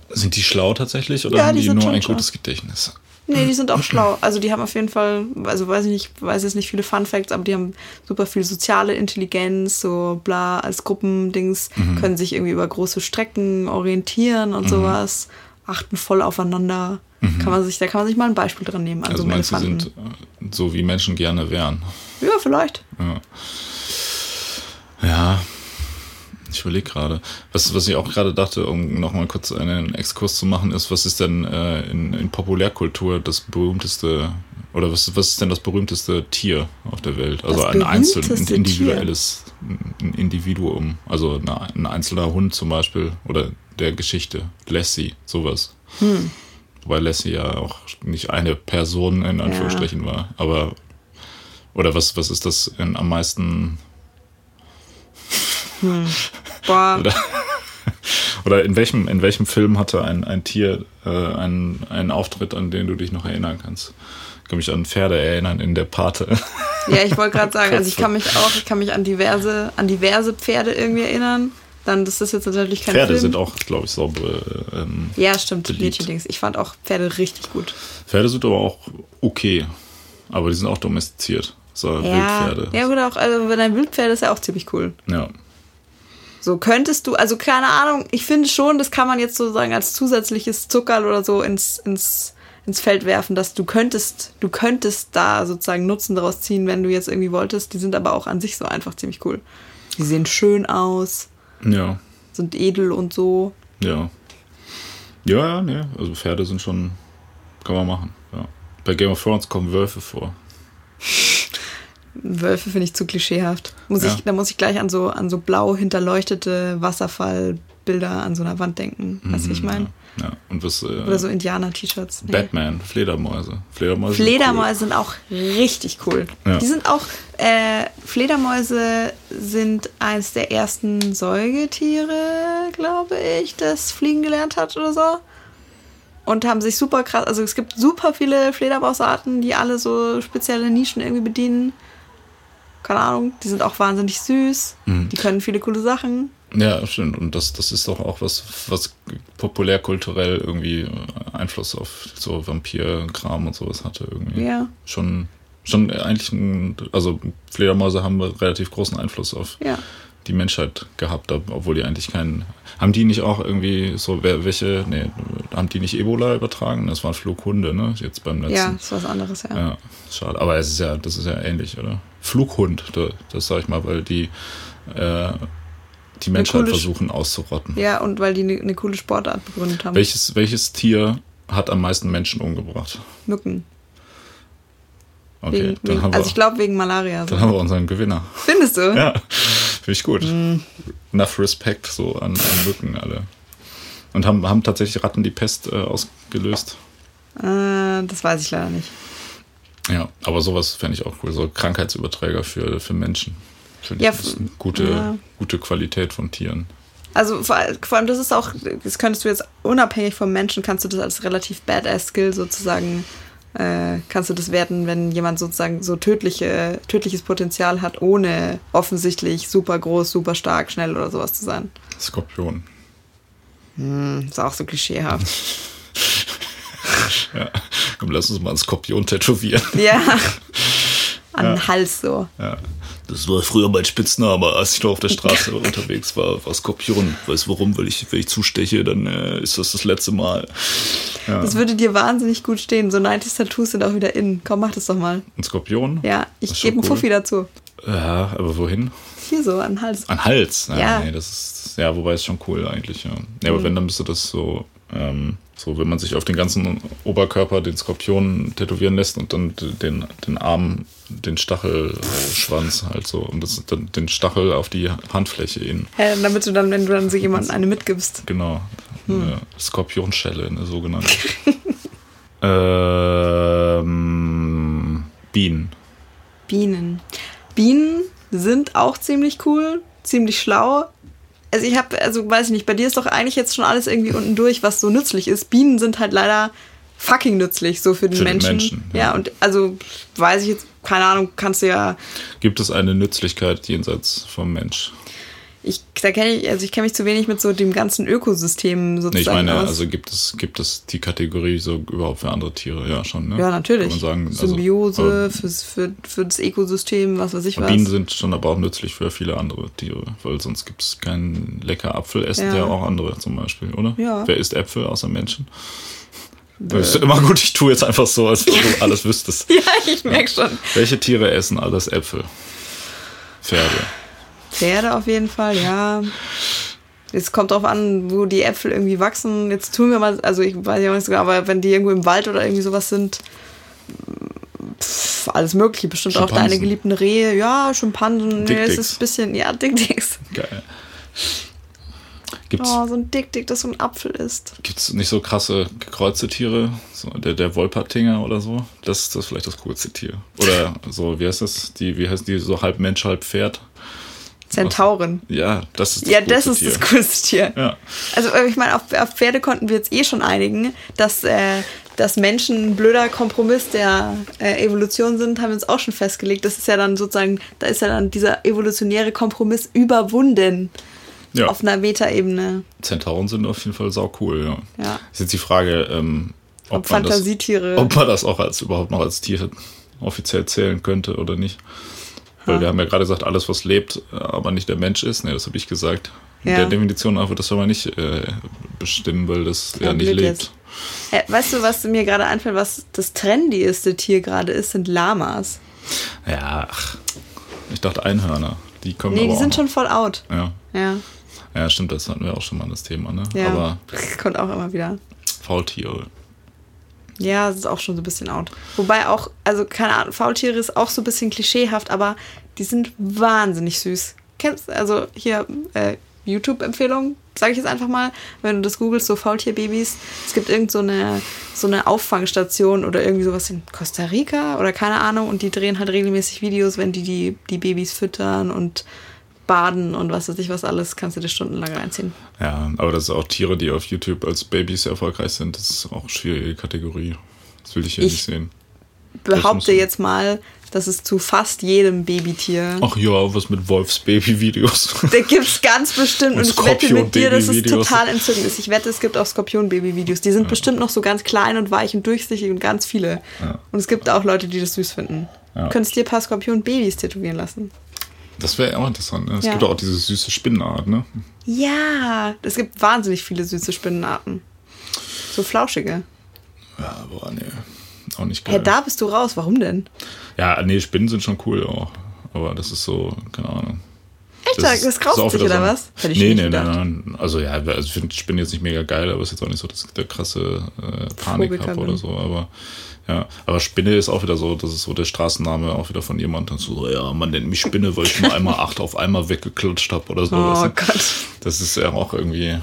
Sind die schlau tatsächlich oder Ja, haben die die, nur ein schlau. gutes Gedächtnis? Nee, die sind auch schlau. Also die haben auf jeden Fall, also weiß ich nicht, weiß jetzt nicht viele Fun Facts, aber die haben super viel soziale Intelligenz, so bla, als Gruppendings, Mhm. können sich irgendwie über große Strecken orientieren und sowas, achten voll aufeinander. Kann man sich, da kann man sich mal ein Beispiel dran nehmen. Mhm. Also so einem meinst du, Elefanten. sind äh, so wie Menschen gerne wären? Ja, vielleicht. Ja. Ja, ich überlege gerade. Was, was ich auch gerade dachte, um nochmal kurz einen Exkurs zu machen, ist, was ist denn äh, in, in Populärkultur das berühmteste, oder was, was ist denn das berühmteste Tier auf der Welt? Also Das ein einzelnes, individuelles ein Individuum. Also ein einzelner Hund zum Beispiel oder der Geschichte. Lassie, sowas. Hm. Wobei Lassie ja auch nicht eine Person in Anführungsstrichen war. Aber, oder was, was ist das in, am meisten Boah, Oder, oder in welchem, in welchem Film hatte ein, ein Tier äh, einen, einen Auftritt, an den du dich noch erinnern kannst? Ich kann mich an Pferde erinnern in der Pate. ja, ich wollte gerade sagen, also ich kann mich auch, ich kann mich an diverse, an diverse Pferde irgendwie erinnern. Dann das ist jetzt natürlich kein Pferde Film. sind auch, glaube ich, saubere. Ähm, ja, stimmt. Mädchendings. Ich fand auch Pferde richtig gut. Pferde sind aber auch okay. Aber die sind auch domestiziert. So Ja, Wildpferde. ja gut, auch, also wenn ein Wildpferd ist ja auch ziemlich cool. Ja. So könntest du, also keine Ahnung, ich finde schon, das kann man jetzt sozusagen als zusätzliches Zuckerl oder so ins, ins, ins Feld werfen, dass du könntest, du könntest da sozusagen Nutzen daraus ziehen, wenn du jetzt irgendwie wolltest. Die sind aber auch an sich so einfach ziemlich cool. Die sehen schön aus, Ja. sind edel und so. Ja. Ja, ja, nee. Also Pferde sind schon. Kann man machen. Ja. Bei Game of Thrones kommen Wölfe vor. Wölfe finde ich zu klischeehaft. Muss Ja. ich, da muss ich gleich an so, an so blau hinterleuchtete Wasserfallbilder an so einer Wand denken. Weißt du, wie ich meine? Ja. Ja. Und was. Äh, Oder so Indianer-T-Shirts. Nee. Batman, Fledermäuse. Fledermäuse. sind Fledermäuse sind auch richtig cool. Ja. Die sind auch, äh, Fledermäuse sind eines der ersten Säugetiere, glaube ich, das fliegen gelernt hat oder so. Und haben sich super krass, also es gibt super viele Fledermausarten, die alle so spezielle Nischen irgendwie bedienen. Keine Ahnung, die sind auch wahnsinnig süß. Mhm. Die können viele coole Sachen. Ja, stimmt. Und das, das ist doch auch was, was populärkulturell irgendwie äh, Einfluss auf so Vampirkram und sowas hatte irgendwie. Ja, Schon, schon eigentlich ein, also Fledermäuse haben relativ großen Einfluss auf ja. die Menschheit gehabt, ob- obwohl die eigentlich keinen. Haben die nicht auch irgendwie so, welche, nee, haben die nicht Ebola übertragen? Das waren Flughunde, ne? Jetzt beim letzten. Ja, ist was anderes, ja. Ja, schade. Aber es ist ja, das ist ja ähnlich, oder? Flughund, da- das sag ich mal, weil die äh, die Menschheit versuchen auszurotten. Ja, und weil die eine ne coole Sportart begründet haben. Welches, welches Tier hat am meisten Menschen umgebracht? Mücken. Okay, Wegen, dann, wegen, haben wir, also ich glaube wegen Malaria. So. dann haben wir unseren Gewinner. Findest du? Ja, finde ich gut. Enough Respect so an, an Mücken alle. Und haben, haben tatsächlich Ratten die Pest äh, ausgelöst. Äh, das weiß ich leider nicht. Ja, aber sowas fände ich auch cool. So Krankheitsüberträger für, für Menschen. Finde Ja, ich das ist eine gute, ja. gute Qualität von Tieren. Also vor, vor allem, das ist auch, das könntest du jetzt unabhängig vom Menschen, kannst du das als relativ Badass-Skill sozusagen, äh, kannst du das werten, wenn jemand sozusagen so tödliche, tödliches Potenzial hat, ohne offensichtlich super groß, super stark, schnell oder sowas zu sein. Skorpion. Hm, ist auch so klischeehaft. Ja. Komm, lass uns mal einen Skorpion tätowieren. ja. An den Hals so. Ja. Das war früher mein Spitzname, als ich noch auf der Straße unterwegs war, war Skorpion. Weißt du warum? Weil ich, wenn ich zusteche, dann äh, ist das das letzte Mal. Ja. Das würde dir wahnsinnig gut stehen. So 90s Tattoos sind auch wieder in. Komm, mach das doch mal. Ein Skorpion? Ja, ich gebe einen cool. Fuffi dazu. Ja, aber wohin? Hier so, an Hals. An Hals. Ja, Ja. Nee, das ist, ja, wobei ist schon cool eigentlich, ja. ja aber wenn, dann müsste das so, ähm, so, wenn man sich auf den ganzen Oberkörper den Skorpion tätowieren lässt und dann den, den Arm, den Stachelschwanz halt so und das, dann den Stachel auf die Handfläche innen. Hä, damit du dann, wenn du dann so jemandem eine mitgibst. Genau. Hm. Eine Skorpionschelle, eine sogenannte. ähm, Bienen. Bienen. Bienen sind auch ziemlich cool, ziemlich schlau. Also ich habe, also weiß ich nicht, bei dir ist doch eigentlich jetzt schon alles irgendwie unten durch, was so nützlich ist. Bienen sind halt leider fucking nützlich, so für den Für den Menschen. Menschen, ja. ja. und also weiß ich jetzt, keine Ahnung, kannst du ja, Gibt es eine Nützlichkeit jenseits vom Mensch? Ich, da kenne ich, also ich kenne mich zu wenig mit so dem ganzen Ökosystem Nee, ich sozusagen meine, aus. also gibt es, gibt es die Kategorie so überhaupt für andere Tiere? Ja, schon, ne? ja, natürlich. Kann man sagen. Also, Symbiose aber fürs, für, für das Ökosystem, was weiß ich was. Bienen sind schon aber auch nützlich für viele andere Tiere, weil sonst gibt es keinen lecker Apfel, essen Ja. ja auch andere zum Beispiel, oder? Ja. Wer isst Äpfel außer Menschen? Das ist immer gut, ich tue jetzt einfach so, als wenn du alles wüsstest. ja, ich merke schon. Welche Tiere essen alles Äpfel? Pferde. Pferde auf jeden Fall, ja. Es kommt drauf an, wo die Äpfel irgendwie wachsen. Jetzt tun wir mal, also ich weiß ja auch nicht sogar, aber wenn die irgendwo im Wald oder irgendwie sowas sind, pff, alles Mögliche, bestimmt auch deine geliebten Rehe, ja, Schimpansen, nee, es ist ein bisschen, ja, Dick-Dicks. Geil. Gibt's, Oh, so ein Dick-Dick, das so ein Apfel ist. gibt's nicht so krasse gekreuzte Tiere? So der, der Wolpertinger oder so? Das, das ist vielleicht das coolste Tier. Oder so, wie heißt das? Die, wie heißt die, so halb Mensch, halb Pferd? Zentauren. Ja, das ist das Ja, das ist das Tier. coolste Tier. Ja. Also äh, ich meine, auf, auf Pferde konnten wir jetzt eh schon einigen, dass, äh, dass Menschen ein blöder Kompromiss der äh, Evolution sind, haben wir uns auch schon festgelegt. Das ist ja dann sozusagen, da ist ja dann dieser evolutionäre Kompromiss überwunden ja. auf einer Metaebene. Zentauren sind auf jeden Fall sau cool, ja. Ja. Ist jetzt die Frage, ähm, ob, Ob man das, Fantasietiere. ob man das auch als überhaupt noch als Tier offiziell zählen könnte oder nicht. Weil wir haben ja gerade gesagt, alles, was lebt, aber nicht der Mensch ist. Ne, das habe ich gesagt. Ja. der Definition nach wird das aber nicht äh, bestimmen, weil das ja, Ja, nicht lebt. jetzt. Äh, weißt du, was mir gerade einfällt, was das trendieste Tier gerade ist, sind Lamas. Ja, ach, ich dachte Einhörner. Die kommen Nee, die sind schon voll out. Ja. Ja, ja, stimmt, das hatten wir auch schon mal das Thema, ne? ja. Aber Kommt auch immer wieder. Faultiere. Ja, das ist auch schon so ein bisschen out. Wobei auch, also keine Ahnung, Faultiere ist auch so ein bisschen klischeehaft, aber die sind wahnsinnig süß. Kennst also hier äh, YouTube-Empfehlung, sage ich jetzt einfach mal, wenn du das googelst, so Faultierbabys. Es gibt irgend so eine, so eine Auffangstation oder irgendwie sowas in Costa Rica oder keine Ahnung und die drehen halt regelmäßig Videos, wenn die die, die Babys füttern und baden und was weiß ich was alles, kannst du dir stundenlang reinziehen. Ja, aber das sind auch Tiere, die auf YouTube als Babys erfolgreich sind. Das ist auch eine schwierige Kategorie. Das will ich hier Ich- nicht sehen. Behaupte jetzt mal, dass es zu fast jedem Babytier Ach ja, was mit Wolfsbaby-Videos. Da gibt's ganz bestimmt. Und Und ich wette mit dir, dass es total entzückend ist. Ich wette, es gibt auch Skorpion-Baby-Videos. Die sind bestimmt noch so ganz klein und weich und durchsichtig und ganz viele. Ja. Und es gibt auch Leute, die das süß finden. Ja. Du könntest dir ein paar Skorpion-Babys tätowieren lassen. Das wäre auch interessant. Ne? Es Ja. gibt auch diese süße Spinnenart, ne? Ja, es gibt wahnsinnig viele süße Spinnenarten. So flauschige. Ja, boah, nee. Auch nicht geil. da bist du raus. Warum denn? ja, nee, Spinnen sind schon cool auch. Aber das ist so, keine Ahnung. Echt? Das, das graust wieder oder so- was? Hätte ich nee, nee, gedacht. nein, nein. Also ja, also ich finde Spinnen jetzt nicht mega geil, aber es ist jetzt auch nicht so, dass ich der krasse äh, Panik habe oder so. Aber ja, aber Spinne ist auch wieder so, das ist so der Straßenname auch wieder von jemandem. So, ja, man nennt mich Spinne, weil ich mal einmal acht auf einmal weggeklatscht habe oder so. Oh? Gott. Das ist ja auch irgendwie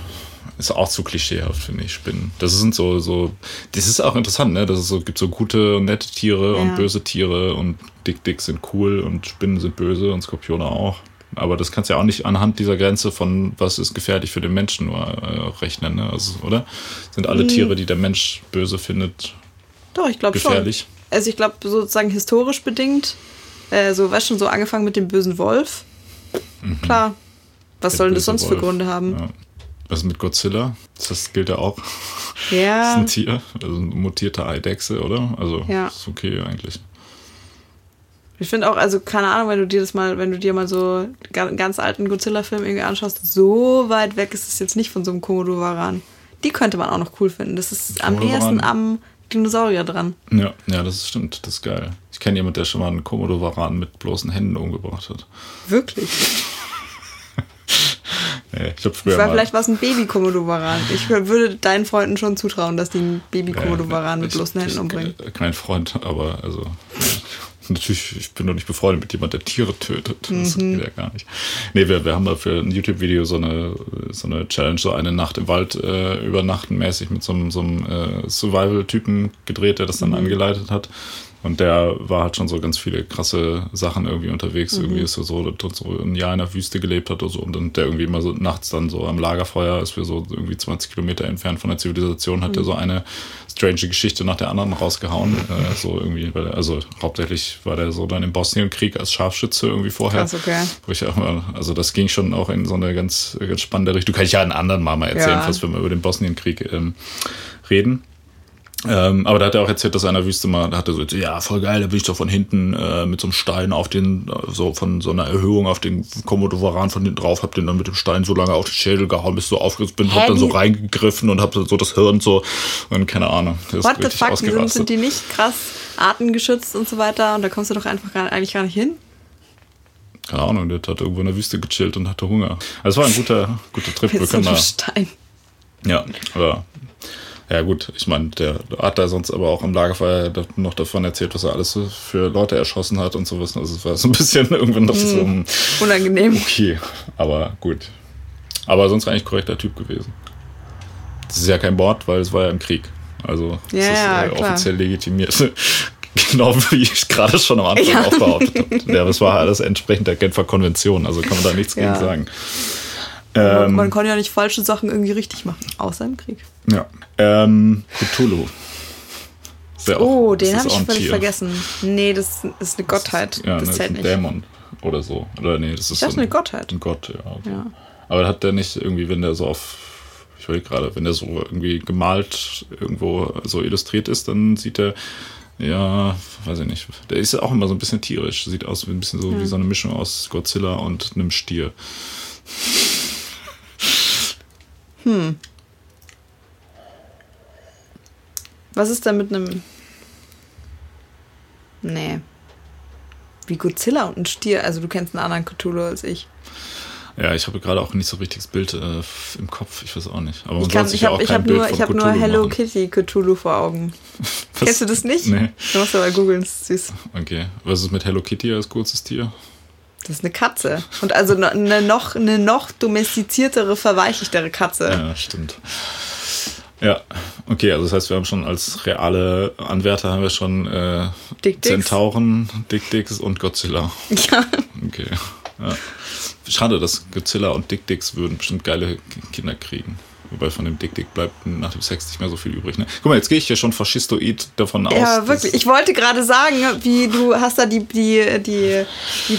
ist auch zu klischeehaft, finde ich, Spinnen. Das sind so, so, das ist auch interessant, ne? Dass es so gibt so gute und nette Tiere ja. und böse Tiere und Dick Dick sind cool und Spinnen sind böse und Skorpione auch. Aber das kannst du ja auch nicht anhand dieser Grenze von was ist gefährlich für den Menschen nur äh, rechnen, ne? Also, oder? Sind alle hm. Tiere, die der Mensch böse findet, Doch, ich glaube schon. Also ich glaube sozusagen historisch bedingt, äh, so was schon so angefangen mit dem bösen Wolf. Mhm. Klar. Was sollen das sonst Wolf. für Gründe haben? Ja. Was mit Godzilla? Das gilt ja auch. Ja. Das ist ein Tier, also eine mutierte Eidechse, oder? Also ja. ist okay eigentlich. Ich finde auch, also keine Ahnung, wenn du dir das mal, wenn du dir mal so einen ganz alten Godzilla-Film irgendwie anschaust, so weit weg ist es jetzt nicht von so einem Komodo-Varan. Die könnte man auch noch cool finden. Das ist am nächsten am Dinosaurier dran. Ja, ja, das stimmt. Das ist geil. Ich kenne jemanden, der schon mal einen Komodo-Varan mit bloßen Händen umgebracht hat. Wirklich? Nee, ich, früher ich war vielleicht was ein Baby-Komodowaran. Ich würde deinen Freunden schon zutrauen, dass die einen Baby-Komodowaran mit bloßen Händen umbringen. Kein Freund, aber also. Natürlich, ich bin doch nicht befreundet mit jemandem, der Tiere tötet. Das mhm. geht ja gar nicht. Nee, wir, wir haben da für ein YouTube-Video so eine, so eine Challenge, so eine Nacht im Wald äh, übernachten mäßig mit so einem, so einem äh, Survival-Typen gedreht, der das dann mhm. angeleitet hat. Und der war halt schon so ganz viele krasse Sachen irgendwie unterwegs. Mhm. Irgendwie ist er so, so ein Jahr in der Wüste gelebt hat oder so. Und dann der irgendwie immer so nachts dann so am Lagerfeuer, ist wir so irgendwie 20 Kilometer entfernt von der Zivilisation, hat mhm. er so eine strange Geschichte nach der anderen rausgehauen. Äh, so irgendwie, weil, also hauptsächlich war der so dann im Bosnienkrieg als Scharfschütze irgendwie vorher. Krass, okay. Wo ich auch mal, also das ging schon auch in so eine ganz, ganz spannende Richtung. Kann ich ja einen anderen Mal mal erzählen, ja. falls wir mal über den Bosnienkrieg ähm, reden. Ähm, aber da hat er auch erzählt, dass er in der Wüste mal, da hat er so, ja, voll geil, da bin ich doch von hinten äh, mit so einem Stein auf den, so von so einer Erhöhung auf den Komodowaran von hinten drauf, hab den dann mit dem Stein so lange auf den Schädel gehauen, bis so aufgerissen bin, hab dann so reingegriffen und hab so das Hirn so, und keine Ahnung. What the fuck, sind, sind die nicht krass artengeschützt und so weiter und da kommst du doch einfach gar, eigentlich gar nicht hin? Keine Ahnung, der hat irgendwo in der Wüste gechillt und hatte Hunger. Also es war ein guter, guter Trip. Wir können so Stein. Ja, aber ja gut, ich meine, der hat da sonst aber auch im Lagerfeuer noch davon erzählt, was er alles für Leute erschossen hat und sowas. Also es war so ein bisschen irgendwann noch so hm, unangenehm. Okay, aber gut. Aber sonst eigentlich korrekter Typ gewesen. Das ist ja kein Mord, weil es war ja im Krieg. Also ja, ist äh, offiziell legitimiert. genau wie ich gerade schon am Anfang ja. auch behauptet habe. Ja, das war alles entsprechend der Genfer Konvention, also kann man da nichts ja. gegen sagen. Ähm, man kann ja nicht falsche Sachen irgendwie richtig machen, außer im Krieg. Ja. Ähm, Cthulhu. oh, den habe ich völlig Tier. vergessen. Nee, das ist eine Gottheit. Ja, das, das ist ein Dämon oder so. Oder nee, das ist das so eine Gottheit. Ein Gott, ja, ja. Aber hat der nicht irgendwie, wenn der so auf, ich will gerade, wenn der so irgendwie gemalt irgendwo so illustriert ist, dann sieht er, ja, weiß ich nicht. Der ist ja auch immer so ein bisschen tierisch. Sieht aus wie ein bisschen so ja. wie so eine Mischung aus Godzilla und einem Stier. Hm. Was ist da mit einem. Nee. Wie Godzilla und ein Stier. Also du kennst einen anderen Cthulhu als ich. Ja, ich habe gerade auch nicht so ein richtiges Bild äh, im Kopf. Ich weiß auch nicht. Aber ich, kann, ich habe hab nur, hab nur Hello machen. Kitty Cthulhu vor Augen. Kennst du das nicht? Nee. Du musst aber googeln, ist süß. Okay. Was ist mit Hello Kitty als kurzes Tier? Das ist eine Katze. Und also eine noch, eine noch domestiziertere, verweichlichtere Katze. Ja, stimmt. Ja, okay, also das heißt, wir haben schon als reale Anwärter haben wir schon äh, Dick Zentauren, Dick Dicks und Godzilla. Ja. Okay. Ja. Schade, dass Godzilla und Dick Dicks würden bestimmt geile Kinder kriegen. Wobei von dem Dick Dick bleibt nach dem Sex nicht mehr so viel übrig. Ne? Guck mal, jetzt gehe ich hier schon faschistoid davon aus. Ja, wirklich. Ich wollte gerade sagen, wie du hast da die, die, die, die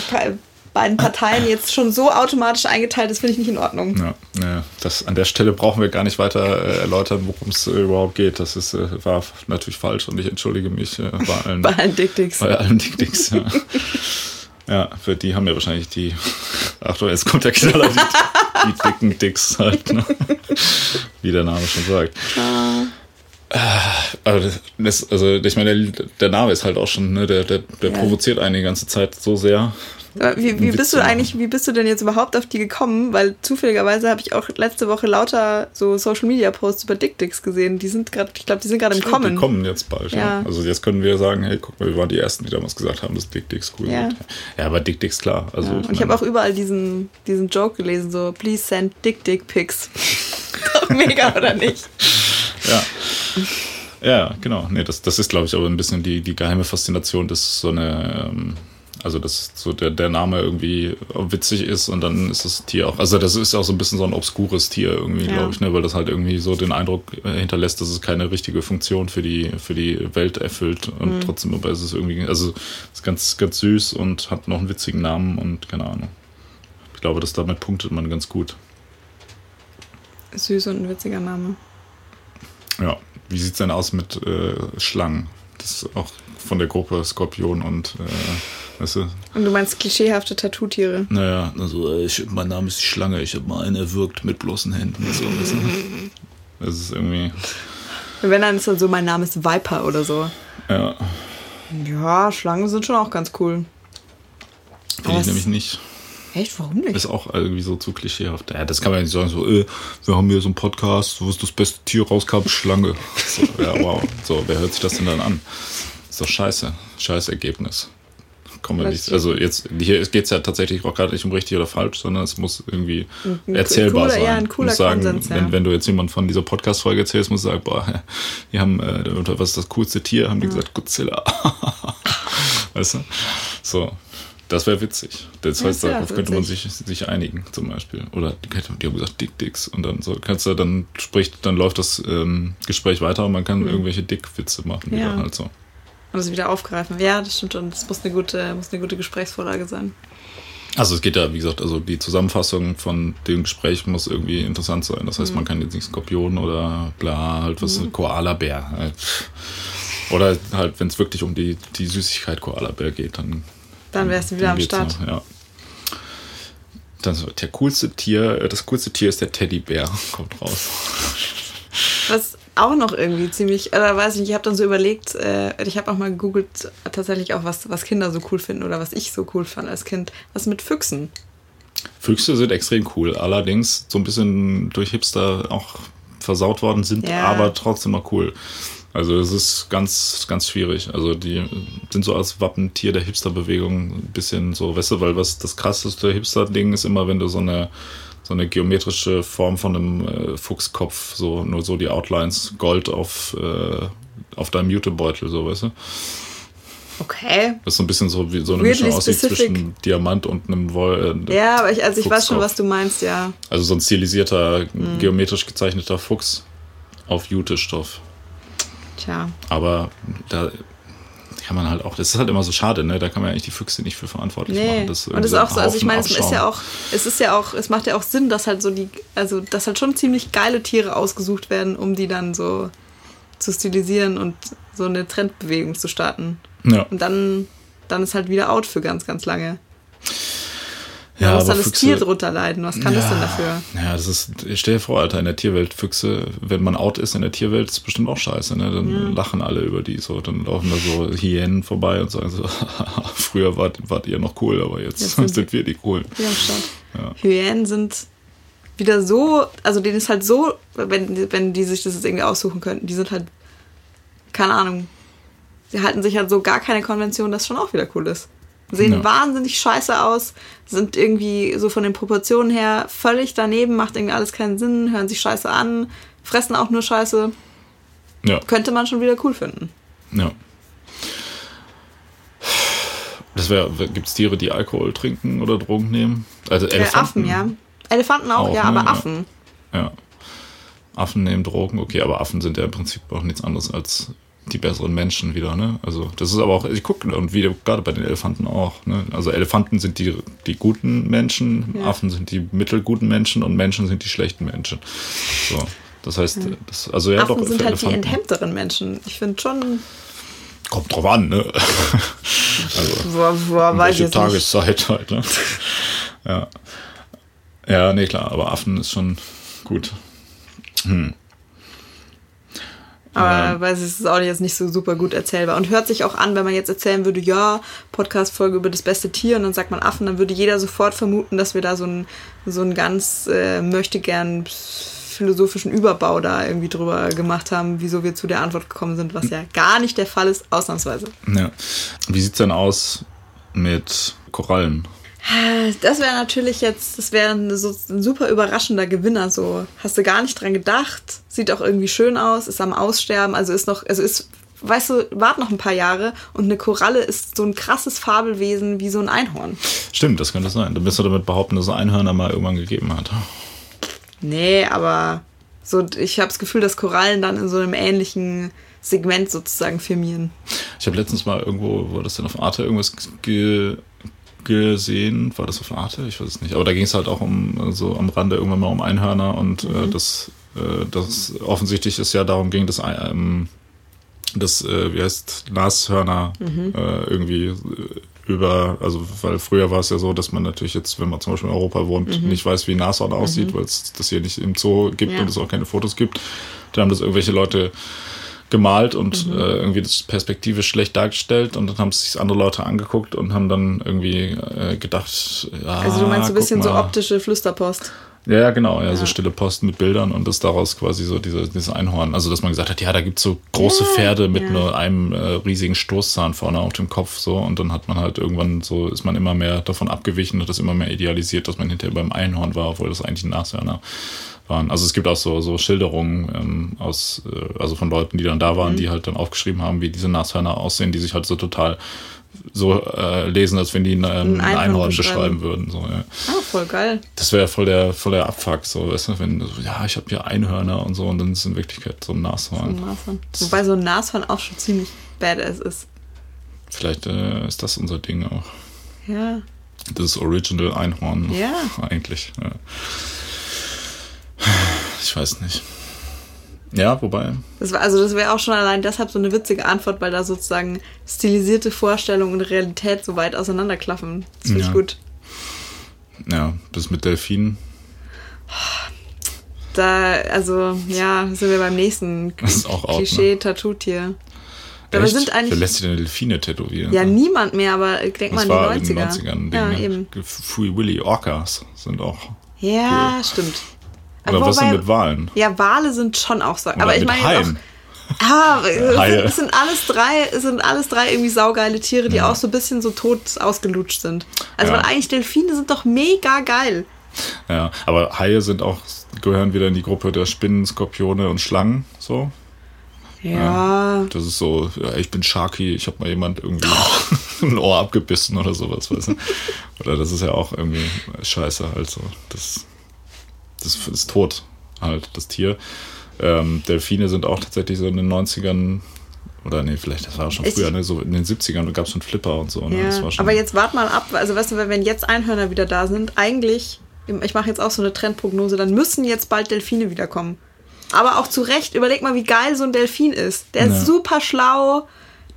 beiden Parteien jetzt schon so automatisch eingeteilt, das finde ich nicht in Ordnung. Ja, ja, das, an der Stelle brauchen wir gar nicht weiter äh, erläutern, worum es äh, überhaupt geht. Das ist, äh, war natürlich falsch und ich entschuldige mich äh, bei allen, bei allen Dickdicks. Bei allen Dickdicks, ja. ja, für die haben ja wahrscheinlich die, Achtung, jetzt kommt der Knaller, die, die dicken Dicks halt, ne? wie der Name schon sagt. Ah. Also, das, also ich meine, der, der, Name ist halt auch schon, ne, der, der, der ja. provoziert einen die ganze Zeit so sehr. Wie, wie bist du eigentlich, wie bist du denn jetzt überhaupt auf die gekommen? Weil zufälligerweise habe ich auch letzte Woche lauter so Social Media Posts über Dick Dicks gesehen. Die sind gerade, ich glaube, die sind gerade im Kommen. Die kommen jetzt bald. Ja. ja. Also jetzt können wir sagen, hey, guck mal, wir waren die ersten, die damals gesagt haben, dass Dick Dicks cool ja. sind. Ja, aber Dick Dicks klar. Also, ja. Und ich, ich habe auch überall diesen, diesen Joke gelesen, so please send Dick Dick Pics. doch mega, oder nicht? Ja. Ja, genau. Nee, das, das ist, glaube ich, aber ein bisschen die, die geheime Faszination, dass so eine, ähm, also dass so der, der Name irgendwie witzig ist und dann ist das Tier auch, also das ist auch so ein bisschen so ein obskures Tier irgendwie, Ja. glaube ich, ne, weil das halt irgendwie so den Eindruck äh, hinterlässt, dass es keine richtige Funktion für die, für die Welt erfüllt und Mhm. trotzdem aber ist es irgendwie, also ist ganz, ganz süß und hat noch einen witzigen Namen und keine Ahnung. Ich glaube, dass damit punktet man ganz gut. Süß und ein witziger Name. Ja. Wie sieht's denn aus mit äh, Schlangen? Das ist auch von der Gruppe Skorpion und äh, weißt du, Und du meinst klischeehafte Tattoo-Tiere. naja, also äh, ich, mein Name ist die Schlange, ich habe mal einen erwürgt mit bloßen Händen. So, weißt du? Das ist irgendwie. Wenn dann ist dann so, mein Name ist Viper oder so. Ja, Ja, Schlangen sind schon auch ganz cool. finde ich nämlich nicht. Echt? Warum nicht? Ist auch irgendwie so zu klischeehaft. Ja, das kann man ja nicht sagen, so, äh, wir haben hier so einen Podcast, wo ist das beste Tier rauskam? Schlange. So, ja, wow. So, wer hört sich das denn dann an? Ist doch scheiße. Scheiß Ergebnis. Kommen wir nicht. Also jetzt, hier geht es ja tatsächlich auch gerade nicht um richtig oder falsch, sondern es muss irgendwie ein erzählbar cooler- sein. ja, ein cooler sagen, Konsens, ja. wenn, wenn du jetzt jemand von dieser Podcast-Folge erzählst, musst du sagen, boah, wir haben, äh, was ist das coolste Tier? Haben die gesagt, Godzilla. weißt du? So. Das wäre witzig. Das Ja, heißt, wär darauf könnte man sich, sich einigen, zum Beispiel. Oder die, die haben gesagt, Dick Dicks. Und dann so kannst du, dann spricht, dann läuft das ähm, Gespräch weiter und man kann irgendwelche Dick-Witze machen. Mhm. Ja. Wieder halt so. Und das wieder aufgreifen. Ja, das stimmt schon. Das muss eine gute, muss eine gute Gesprächsvorlage sein. Also es geht ja, wie gesagt, also die Zusammenfassung von dem Gespräch muss irgendwie interessant sein. Das Mhm. heißt, man kann jetzt nicht Skorpion oder bla, halt was, Koala-Bär. halt. Oder halt, wenn es wirklich um die, die Süßigkeit Koala-Bär geht, dann Dann wärst du wieder am Start. noch, ja. Dann so, der coolste Tier, das coolste Tier ist der Teddybär, kommt raus. Was auch noch irgendwie ziemlich, oder weiß ich nicht, ich habe dann so überlegt, äh, ich habe auch mal gegoogelt, tatsächlich auch, was, was Kinder so cool finden oder was ich so cool fand als Kind. Was mit Füchsen? Füchse sind extrem cool, allerdings so ein bisschen durch Hipster auch versaut worden sind, Ja. aber trotzdem noch cool. Also es ist ganz, ganz schwierig. Also die sind so als Wappentier der Hipster-Bewegung ein bisschen so, weißt du, weil was das krasseste Hipster-Ding ist immer, wenn du so eine so eine geometrische Form von einem äh, Fuchskopf, so nur so die Outlines, Gold auf, äh, auf deinem Jutebeutel, so, weißt du? Okay. Das ist so ein bisschen so wie so eine Weirdly Mischung aussieht zwischen Diamant und einem Woll. Äh, Ja, aber ich, also ich weiß schon, was du meinst, ja. Also so ein stilisierter, Mhm. geometrisch gezeichneter Fuchs auf Jutestoff. Tja. Aber da kann man halt auch, das ist halt immer so schade, ne? Da kann man ja eigentlich die Füchse nicht für verantwortlich Nee. machen. Das und das ist auch so, also ich ein meine, es ist ja auch, es ist ja auch, es macht ja auch Sinn, dass halt so die, also dass halt schon ziemlich geile Tiere ausgesucht werden, um die dann so zu stilisieren und so eine Trendbewegung zu starten. Ja, Und dann, dann ist halt wieder out für ganz, ganz lange. Ja da muss dann das Füchse, Tier drunter leiden. Was kann das denn dafür? Ja, das ist, stell dir vor, Alter, in der Tierwelt, Füchse, wenn man out ist in der Tierwelt, ist bestimmt auch scheiße, ne? Dann lachen alle über die so, dann laufen da so Hyänen vorbei und sagen so, früher wart, wart ihr noch cool, aber jetzt, Jetzt sind sind, wir die coolen. Ja. Hyänen sind wieder so, also denen ist halt so, wenn, wenn die sich das jetzt irgendwie aussuchen könnten, die sind halt, keine Ahnung, sie halten sich halt so gar keine Konvention, das schon auch wieder cool ist. Sehen Ja. wahnsinnig scheiße aus, sind irgendwie so von den Proportionen her völlig daneben, macht irgendwie alles keinen Sinn, hören sich scheiße an, fressen auch nur scheiße. Ja. Könnte man schon wieder cool finden. Ja. Das wäre, gibt es Tiere, die Alkohol trinken oder Drogen nehmen? Also Äh, Elefanten. Affen, ja. Elefanten auch, Auch, ja, ne, aber ja. Affen. Ja. Affen nehmen Drogen, okay, aber Affen sind ja im Prinzip auch nichts anderes als die besseren Menschen wieder, ne? Also das ist aber auch, ich gucke und wie gerade bei den Elefanten auch, ne? Also Elefanten sind die, die guten Menschen, Ja. Affen sind die mittelguten Menschen und Menschen sind die schlechten Menschen. So. Das heißt, das, also ja Affen doch, sind halt die Elefanten. enthemmteren Menschen. Ich finde schon, Kommt drauf an, ne? also boah, boah, welche jetzt nicht. Tageszeit halt, ne? Ja. Ja, nee, klar, aber Affen ist schon gut. Aber weiß ich, es ist auch jetzt nicht so super gut erzählbar. Und hört sich auch an, wenn man jetzt erzählen würde, ja, Podcast-Folge über das beste Tier und dann sagt man Affen, dann würde jeder sofort vermuten, dass wir da so einen so einen ganz äh, möchte gern philosophischen Überbau da irgendwie drüber gemacht haben, wieso wir zu der Antwort gekommen sind, was ja gar nicht der Fall ist, ausnahmsweise. Ja. Wie sieht's denn aus mit Korallen? Das wäre natürlich jetzt, das wäre ein, so ein super überraschender Gewinner. So hast du gar nicht dran gedacht. Sieht auch irgendwie schön aus, ist am Aussterben, also ist noch, also ist, weißt du, wart noch ein paar Jahre und eine Koralle ist so ein krasses Fabelwesen wie so ein Einhorn. Stimmt, das könnte sein. Du bist du damit behaupten, dass es Einhörner mal irgendwann gegeben hat. Nee, aber so, ich habe das Gefühl, dass Korallen dann in so einem ähnlichen Segment sozusagen firmieren. Ich habe letztens mal irgendwo, war das denn auf Arte irgendwas ge gesehen? War das auf Arte? Ich weiß es nicht. Aber da ging es halt auch um, so am Rande irgendwann mal um Einhörner und äh, das, äh, das offensichtlich ist ja darum ging, dass ähm, das, äh, wie heißt, Nashörner äh, irgendwie äh, über, also weil früher war es ja so, dass man natürlich jetzt, wenn man zum Beispiel in Europa wohnt, nicht weiß, wie Nashorn aussieht, weil es das hier nicht im Zoo gibt Ja. und es auch keine Fotos gibt. Dann haben das irgendwelche Leute gemalt und Mhm. äh, irgendwie das perspektivisch schlecht dargestellt und dann haben sich andere Leute angeguckt und haben dann irgendwie äh, gedacht, ja, Also du meinst so ein bisschen so mal. optische Flüsterpost. Ja, ja, genau, ja, so Ja. stille Posten mit Bildern und das daraus quasi so diese, dieses Einhorn. Also, dass man gesagt hat, ja, da gibt's so große Pferde mit ja. nur einem äh, riesigen Stoßzahn vorne auf dem Kopf, so. Und dann hat man halt irgendwann so, ist man immer mehr davon abgewichen und das immer mehr idealisiert, dass man hinterher beim Einhorn war, obwohl das eigentlich Nashörner waren. Also, es gibt auch so, so Schilderungen ähm, aus, äh, also von Leuten, die dann da Mhm. waren, die halt dann aufgeschrieben haben, wie diese Nashörner aussehen, die sich halt so total so äh, lesen, als wenn die ein, ähm, ein Einhorn beschreiben. würden. So, ja. Ah, voll geil. Das wäre ja voll der, voll der Abfuck, so, weißt du, wenn, so, ja, ich habe hier Einhörner und so, und dann ist es in Wirklichkeit so ein Nashorn. Ein Nashorn. Wobei so ein Nashorn auch schon ziemlich badass ist. Vielleicht äh, ist das unser Ding auch. Ja. Das Original Einhorn. Ja. Eigentlich. Ja. Ich weiß nicht. Ja, wobei. Das war, also das wäre auch schon allein deshalb so eine witzige Antwort, weil da sozusagen stilisierte Vorstellung und Realität so weit auseinanderklaffen. Das finde Ja. ich gut. Ja, das mit Delfinen. Da, also, ja, sind wir beim nächsten ne? Klischee-Tattoo-Tier. Dabei sind eigentlich. Wer lässt sich denn Delfine tätowieren? Ja, niemand mehr, aber denk mal das die in 90er. den 90ern ein Ding. ja, ne? eben. Free Willy Orcas sind auch. Ja, stimmt. Oder was Wobei- denn mit Walen? Ja, Wale sind schon auch so. Oder Aber ich meine Haien? Ah, es Haie. sind, es sind alles drei, es sind alles drei irgendwie saugeile Tiere, die auch so ein bisschen so tot ausgelutscht sind. Also Ja. weil eigentlich Delfine sind doch mega geil. Ja, aber Haie sind auch, gehören wieder in die Gruppe der Spinnen, Skorpione und Schlangen, so. Ja. Das ist so, ja, ich bin Sharky, ich habe mal jemand irgendwie ein Ohr abgebissen oder sowas, weißt du. Oder das ist ja auch irgendwie scheiße, also das, das ist tot halt, das Tier. Ähm, Delfine sind auch tatsächlich so in den 90ern, oder nee, vielleicht, das war auch schon Ich- früher, ne? so in den 70ern gab es schon Flipper und so. Ne? Das ja. war schon, Aber jetzt wart mal ab, also weißt du, wenn jetzt Einhörner wieder da sind, eigentlich, ich mache jetzt auch so eine Trendprognose, dann müssen jetzt bald Delfine wiederkommen. Aber auch zu Recht, überleg mal, wie geil so ein Delfin ist. Der Ja. ist super schlau,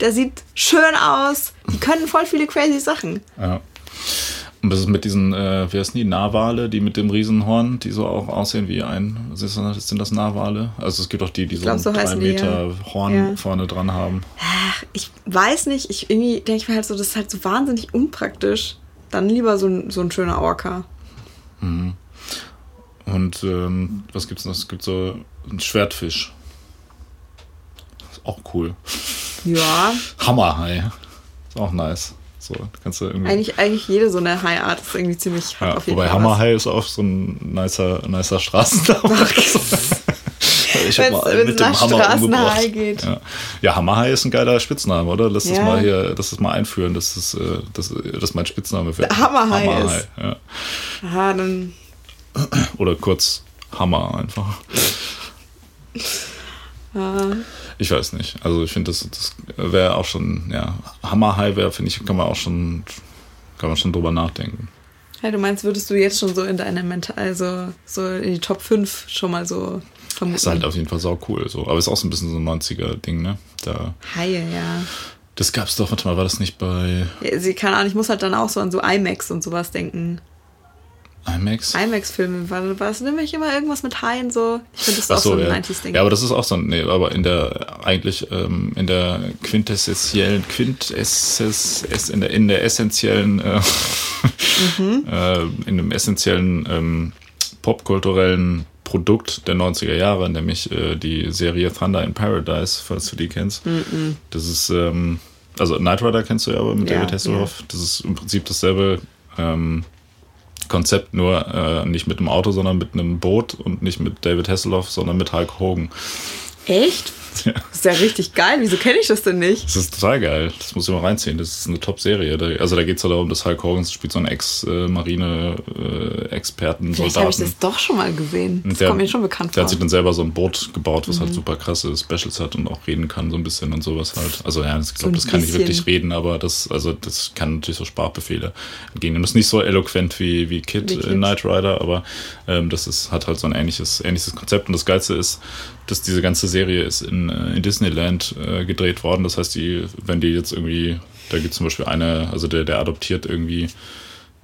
der sieht schön aus, die können voll viele crazy Sachen. Ja. Und das ist mit diesen, äh, wie heißen die, Narwale, die mit dem Riesenhorn, die so auch aussehen wie ein, was sind das Narwale? Also es gibt auch die, die so glaub, so drei Meter Horn Ja. vorne dran haben. Ich weiß nicht, ich irgendwie denke ich mir halt so, das ist halt so wahnsinnig unpraktisch. Dann lieber so ein, so ein schöner Orca. Und ähm, was gibt's noch? Es gibt so einen Schwertfisch. Ist auch cool. Ja, Hammerhai. Ist auch nice. So, kannst du irgendwie. eigentlich, eigentlich jede so eine High-Art ist irgendwie ziemlich ja, auf jeden wobei Fall. was. Hammerhai ist auch so ein nicer, nicer Straßenname. ich hab mal mit dem nach Hammer Straßenhai umgebracht. geht. Ja. ja, Hammerhai ist ein geiler Spitzname, oder? Lass das Ja. mal hier, lass das mal einführen, dass das, äh, das, das mein Spitzname wird. Hammerhai ist. Ja. Aha, dann. Oder kurz Hammer einfach. Äh, Ich weiß nicht. Also ich finde, das, das wäre auch schon, ja, Hammerhai wäre, finde ich, kann man auch schon, kann man schon drüber nachdenken. ja, du meinst, würdest du jetzt schon so in deine Mental, also so in die Top 5 schon mal so vermuten? Ist halt auf jeden Fall sau cool. So. Aber ist auch so ein bisschen so ein 90er-Ding, ne? Da, Haie, ja. das gab's doch, warte mal, war das nicht bei ja. Sie kann auch, ich muss halt dann auch so an so IMAX und sowas denken. IMAX? IMAX-Filme, war, war es nämlich immer irgendwas mit Haien so? Ich finde, das Ach auch so so, ein ja. 90s-Ding. ja, aber das ist auch so ein, nee, aber in der, eigentlich, ähm, in der quintessentiellen, Quintessenz, es- in der, in der essentiellen, äh, Mhm. äh, in dem essentiellen ähm, popkulturellen Produkt der 90er Jahre, nämlich äh, die Serie Thunder in Paradise, falls du die kennst. Das ist, ähm, also Knight Rider kennst du ja aber mit Ja, David Hasselhoff. Das ist im Prinzip dasselbe ähm, Konzept, nur äh, nicht mit einem Auto, sondern mit einem Boot und nicht mit David Hasselhoff, sondern mit Hulk Hogan. Echt? Ja. Das ist ja richtig geil. Wieso kenne ich das denn nicht? Das ist total geil. Das muss ich mal reinziehen. Das ist eine Top-Serie. Also da geht es ja darum, dass Hulk Hogan spielt so einen Ex-Marine-Experten, Vielleicht habe ich das doch schon mal gesehen. Das der, kommt mir schon bekannt vor. Der hat sich dann selber so ein Boot gebaut, was halt mhm. halt super krasse Specials hat und auch reden kann so ein bisschen und sowas halt. Also ja, ich glaube, so das kann nicht wirklich reden, aber das, also das kann natürlich so Sprachbefehle entgegen. Das ist nicht so eloquent wie, wie Kid wie in Knight Rider, aber ähm, das ist, hat halt so ein ähnliches, ähnliches Konzept. Und das Geilste ist, dass diese ganze Serie ist in, äh, in Disneyland äh, gedreht worden. Das heißt, die, wenn die jetzt irgendwie, da gibt es zum Beispiel eine, also der, der adoptiert irgendwie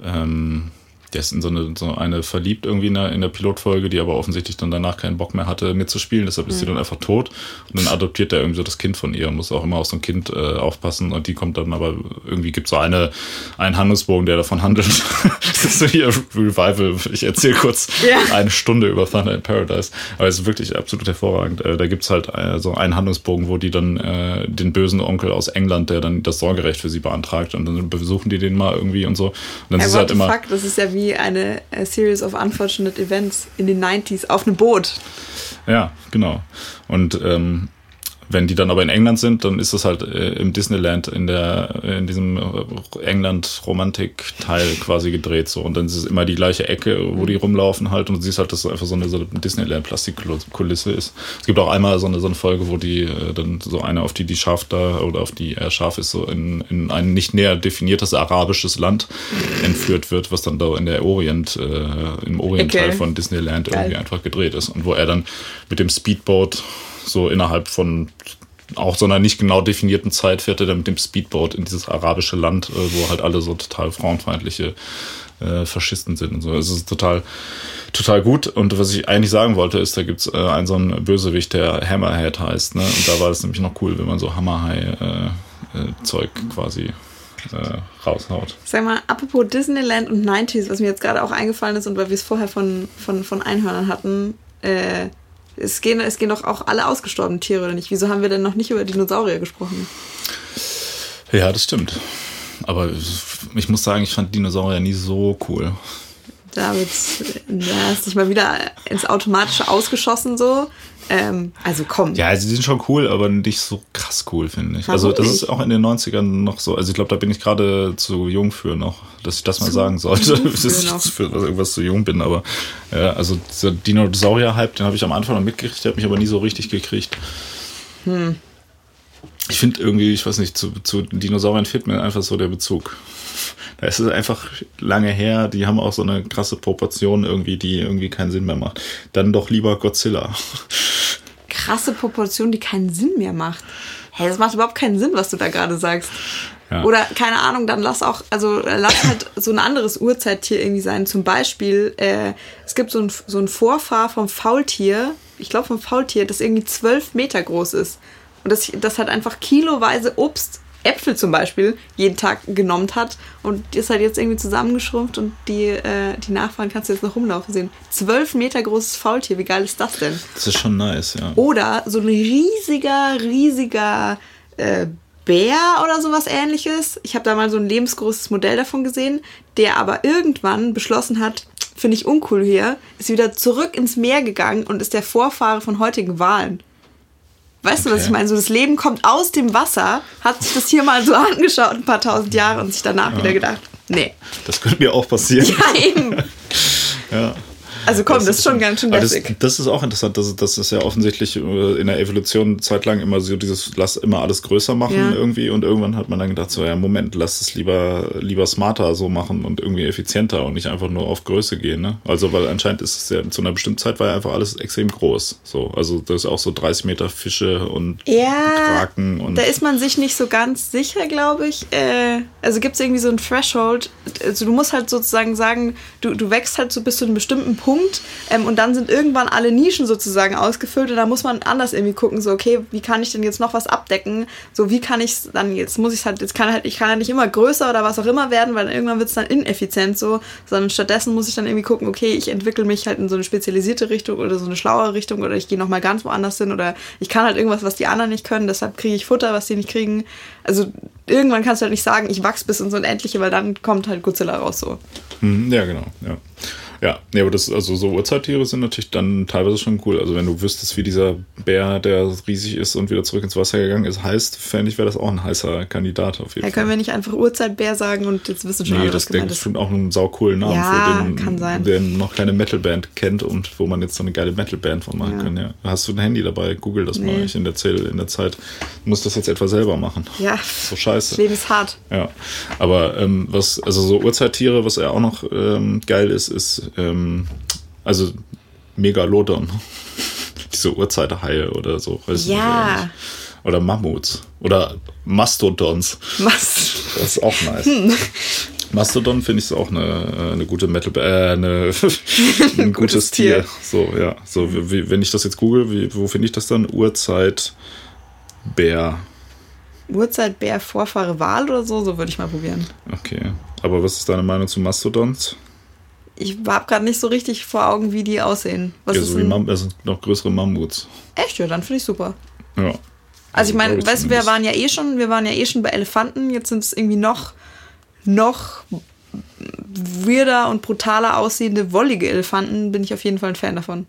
ähm, der ist in so eine, so eine verliebt irgendwie in der, in der Pilotfolge, die aber offensichtlich dann danach keinen Bock mehr hatte mitzuspielen, deshalb ist mhm. sie dann einfach tot und dann adoptiert er irgendwie so das Kind von ihr und muss auch immer auf so ein Kind äh, aufpassen und die kommt dann aber irgendwie gibt so eine, einen Handlungsbogen, der davon handelt. das ist so hier Revival. Ich erzähle kurz ja. eine Stunde über Thunder in Paradise, aber es ist wirklich absolut hervorragend. Äh, da gibt es halt äh, so einen Handlungsbogen, wo die dann äh, den bösen Onkel aus England, der dann das Sorgerecht für sie beantragt und dann besuchen die den mal irgendwie und so. Und dann ist es halt immer. Fuck, das ist ja wie wie eine Series of Unfortunate Events in den 90s auf einem Boot. Ja, genau. Und ähm, wenn die dann aber in England sind, dann ist das halt äh, im Disneyland in der in diesem England-Romantik-Teil quasi gedreht so und dann ist es immer die gleiche Ecke, wo die rumlaufen halt und du siehst halt, dass es einfach so eine, so Disneyland-Plastikkulisse ist. Es gibt auch einmal so eine, so eine Folge, wo die äh, dann so eine auf die die Schaf da oder auf die er scharf ist so in, in ein nicht näher definiertes arabisches Land entführt wird, was dann da in der Orient äh, im Orientteil okay. von Disneyland Geil. irgendwie einfach gedreht ist und wo er dann mit dem Speedboat so innerhalb von auch so einer nicht genau definierten Zeit fährt er dann mit dem Speedboat in dieses arabische Land, äh, wo halt alle so total frauenfeindliche äh, Faschisten sind und so. Es ist total, total gut. Und was ich eigentlich sagen wollte, ist, da gibt's äh, einen so einen Bösewicht, der Hammerhead heißt, ne? Und da war es nämlich noch cool, wenn man so Hammerhai-Zeug äh, äh, quasi äh, raushaut. Sag mal, apropos Disneyland und 90s, was mir jetzt gerade auch eingefallen ist und weil wir es vorher von, von, von Einhörnern hatten, äh, es gehen, es gehen doch auch alle ausgestorbenen Tiere, oder nicht? Wieso haben wir denn noch nicht über Dinosaurier gesprochen? Ja, das stimmt. Aber ich muss sagen, ich fand Dinosaurier nie so cool. David, da hast dich mal wieder ins Automatische ausgeschossen so. Ähm, also komm. Ja, also die sind schon cool, aber nicht so krass cool, finde ich. Also das ist auch in den 90ern noch so. Also ich glaube, da bin ich gerade zu jung für noch, dass ich das mal sagen sollte. dass ich für irgendwas zu jung bin. Aber ja, also dieser Dinosaurier-Hype, den habe ich am Anfang noch mitgekriegt, der hat mich aber nie so richtig gekriegt. Hm. Ich finde irgendwie, ich weiß nicht, zu, zu Dinosauriern fehlt mir einfach so der Bezug. Da ist es einfach lange her, die haben auch so eine krasse Proportion irgendwie, die irgendwie keinen Sinn mehr macht. Dann doch lieber Godzilla krasse Proportion, die keinen Sinn mehr macht. Hey, das macht überhaupt keinen Sinn, was du da gerade sagst. Ja. Oder keine Ahnung, dann lass auch, also lass halt so ein anderes Urzeittier irgendwie sein. Zum Beispiel, äh, es gibt so ein, so ein Vorfahr vom Faultier, ich glaube vom Faultier, das irgendwie zwölf Meter groß ist. Und das, das hat einfach kiloweise Obst Äpfel zum Beispiel jeden Tag genommen hat und die ist halt jetzt irgendwie zusammengeschrumpft und die, äh, die Nachfahren kannst du jetzt noch rumlaufen sehen. Zwölf Meter großes Faultier, wie geil ist das denn? Das ist schon nice, ja. Oder so ein riesiger, riesiger äh, Bär oder sowas ähnliches. Ich habe da mal so ein lebensgroßes Modell davon gesehen, der aber irgendwann beschlossen hat, finde ich uncool hier, ist wieder zurück ins Meer gegangen und ist der Vorfahre von heutigen Wahlen. Weißt okay. du, was ich meine? So, das Leben kommt aus dem Wasser, hat sich das hier mal so angeschaut, ein paar tausend Jahre und sich danach ja. wieder gedacht, nee. Das könnte mir auch passieren. Ja, eben. ja. Also komm, das, das ist schon ganz schön lässig. Das, das, ist auch interessant, dass das ist ja offensichtlich äh, in der Evolution zeitlang immer so dieses, lass immer alles größer machen ja. irgendwie und irgendwann hat man dann gedacht, so ja, Moment, lass es lieber, lieber smarter so machen und irgendwie effizienter und nicht einfach nur auf Größe gehen, ne? Also, weil anscheinend ist es ja, zu einer bestimmten Zeit war ja einfach alles extrem groß, so. Also, da ist auch so 30 Meter Fische und ja, Kraken und. Da ist man sich nicht so ganz sicher, glaube ich. Äh, also gibt es irgendwie so ein Threshold, also du musst halt sozusagen sagen, du, du wächst halt so bis zu einem bestimmten Punkt Punkt. Ähm, und dann sind irgendwann alle Nischen sozusagen ausgefüllt und da muss man anders irgendwie gucken, so, okay, wie kann ich denn jetzt noch was abdecken? So, wie kann ich es dann, jetzt muss ich halt, jetzt kann halt, ich kann halt nicht immer größer oder was auch immer werden, weil irgendwann wird es dann ineffizient so, sondern stattdessen muss ich dann irgendwie gucken, okay, ich entwickle mich halt in so eine spezialisierte Richtung oder so eine schlauere Richtung oder ich gehe nochmal ganz woanders hin oder ich kann halt irgendwas, was die anderen nicht können, deshalb kriege ich Futter, was die nicht kriegen. Also irgendwann kannst du halt nicht sagen, ich wachse bis ins Unendliche, weil dann kommt halt Godzilla raus so. Mhm, ja, genau, ja. Ja, nee, aber das, also so Urzeittiere sind natürlich dann teilweise schon cool. Also wenn du wüsstest, wie dieser Bär, der riesig ist und wieder zurück ins Wasser gegangen ist, heißt, fände ich, wäre das auch ein heißer Kandidat auf jeden ja, Fall. können wir nicht einfach Urzeitbär sagen und jetzt wissen schon nee, alle, das denke ich schon auch einen saucoolen Namen ja, für den, kann sein. der noch keine Metalband kennt und wo man jetzt so eine geile Metalband von machen ja. kann. Ja. Hast du ein Handy dabei? Google das nee. mal. Ich in der, Zeit, in der Zeit muss das jetzt etwa selber machen. Ja. So scheiße. Das Leben ist hart. Ja. Aber ähm, was, also so Urzeittiere, was ja auch noch ähm, geil ist, ist ähm, also Megalodon. Diese Urzeithaie oder so. ja. Oder Mammuts. Oder Mastodons. Mast das ist auch nice. Hm. Mastodon finde ich auch eine, eine gute Metal, äh, eine, ein gutes Tier. Tier. So, ja. So, wie, wenn ich das jetzt google, wie, wo finde ich das dann? Urzeitbär. Urzeitbär, Vorfahre Wal oder so? So würde ich mal probieren. Okay. Aber was ist deine Meinung zu Mastodons? Ich habe gerade nicht so richtig vor Augen, wie die aussehen. Was ja, so wie Mam also noch größere Mammuts. Echt? Ja, dann finde ich super. Ja. Also, also ich meine, weißt du, wir waren ja eh schon, wir waren ja eh schon bei Elefanten, jetzt sind es irgendwie noch, noch weirder und brutaler aussehende, wollige Elefanten, bin ich auf jeden Fall ein Fan davon.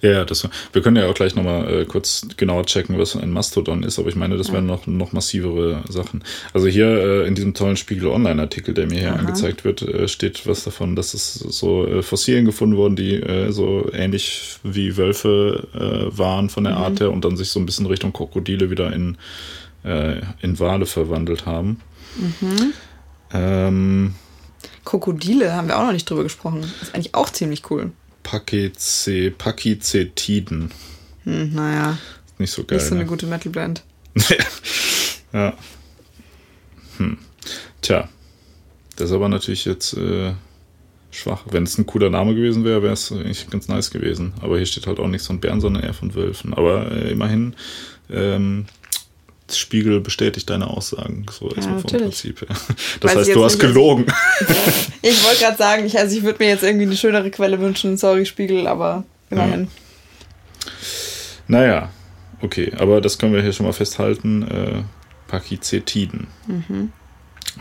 Ja, das, wir können ja auch gleich nochmal äh, kurz genauer checken, was ein Mastodon ist, aber ich meine, das wären noch, noch massivere Sachen. Also hier äh, in diesem tollen Spiegel Online-Artikel, der mir hier Aha. angezeigt wird, äh, steht was davon, dass es so äh, Fossilien gefunden wurden, die äh, so ähnlich wie Wölfe äh, waren von der mhm. Art her und dann sich so ein bisschen Richtung Krokodile wieder in, äh, in Wale verwandelt haben. Mhm. Ähm, Krokodile haben wir auch noch nicht drüber gesprochen. Das ist eigentlich auch ziemlich cool. Pakize, Pakizetiden. Hm, naja. Nicht so geil. Nicht so eine ne? gute Metalband. ja. Hm. Tja. Das ist aber natürlich jetzt äh, schwach. Wenn es ein cooler Name gewesen wäre, wäre es eigentlich ganz nice gewesen. Aber hier steht halt auch nichts von Bären, sondern eher von Wölfen. Aber äh, immerhin ähm, Spiegel bestätigt deine Aussagen. So erstmal ja, vom Prinzip her. Das Weiß heißt, du hast gelogen. ich wollte gerade sagen, ich, also ich würde mir jetzt irgendwie eine schönere Quelle wünschen. Sorry, Spiegel, aber immerhin. Ja. Naja, okay. Aber das können wir hier schon mal festhalten. Äh, Pakizetiden mhm.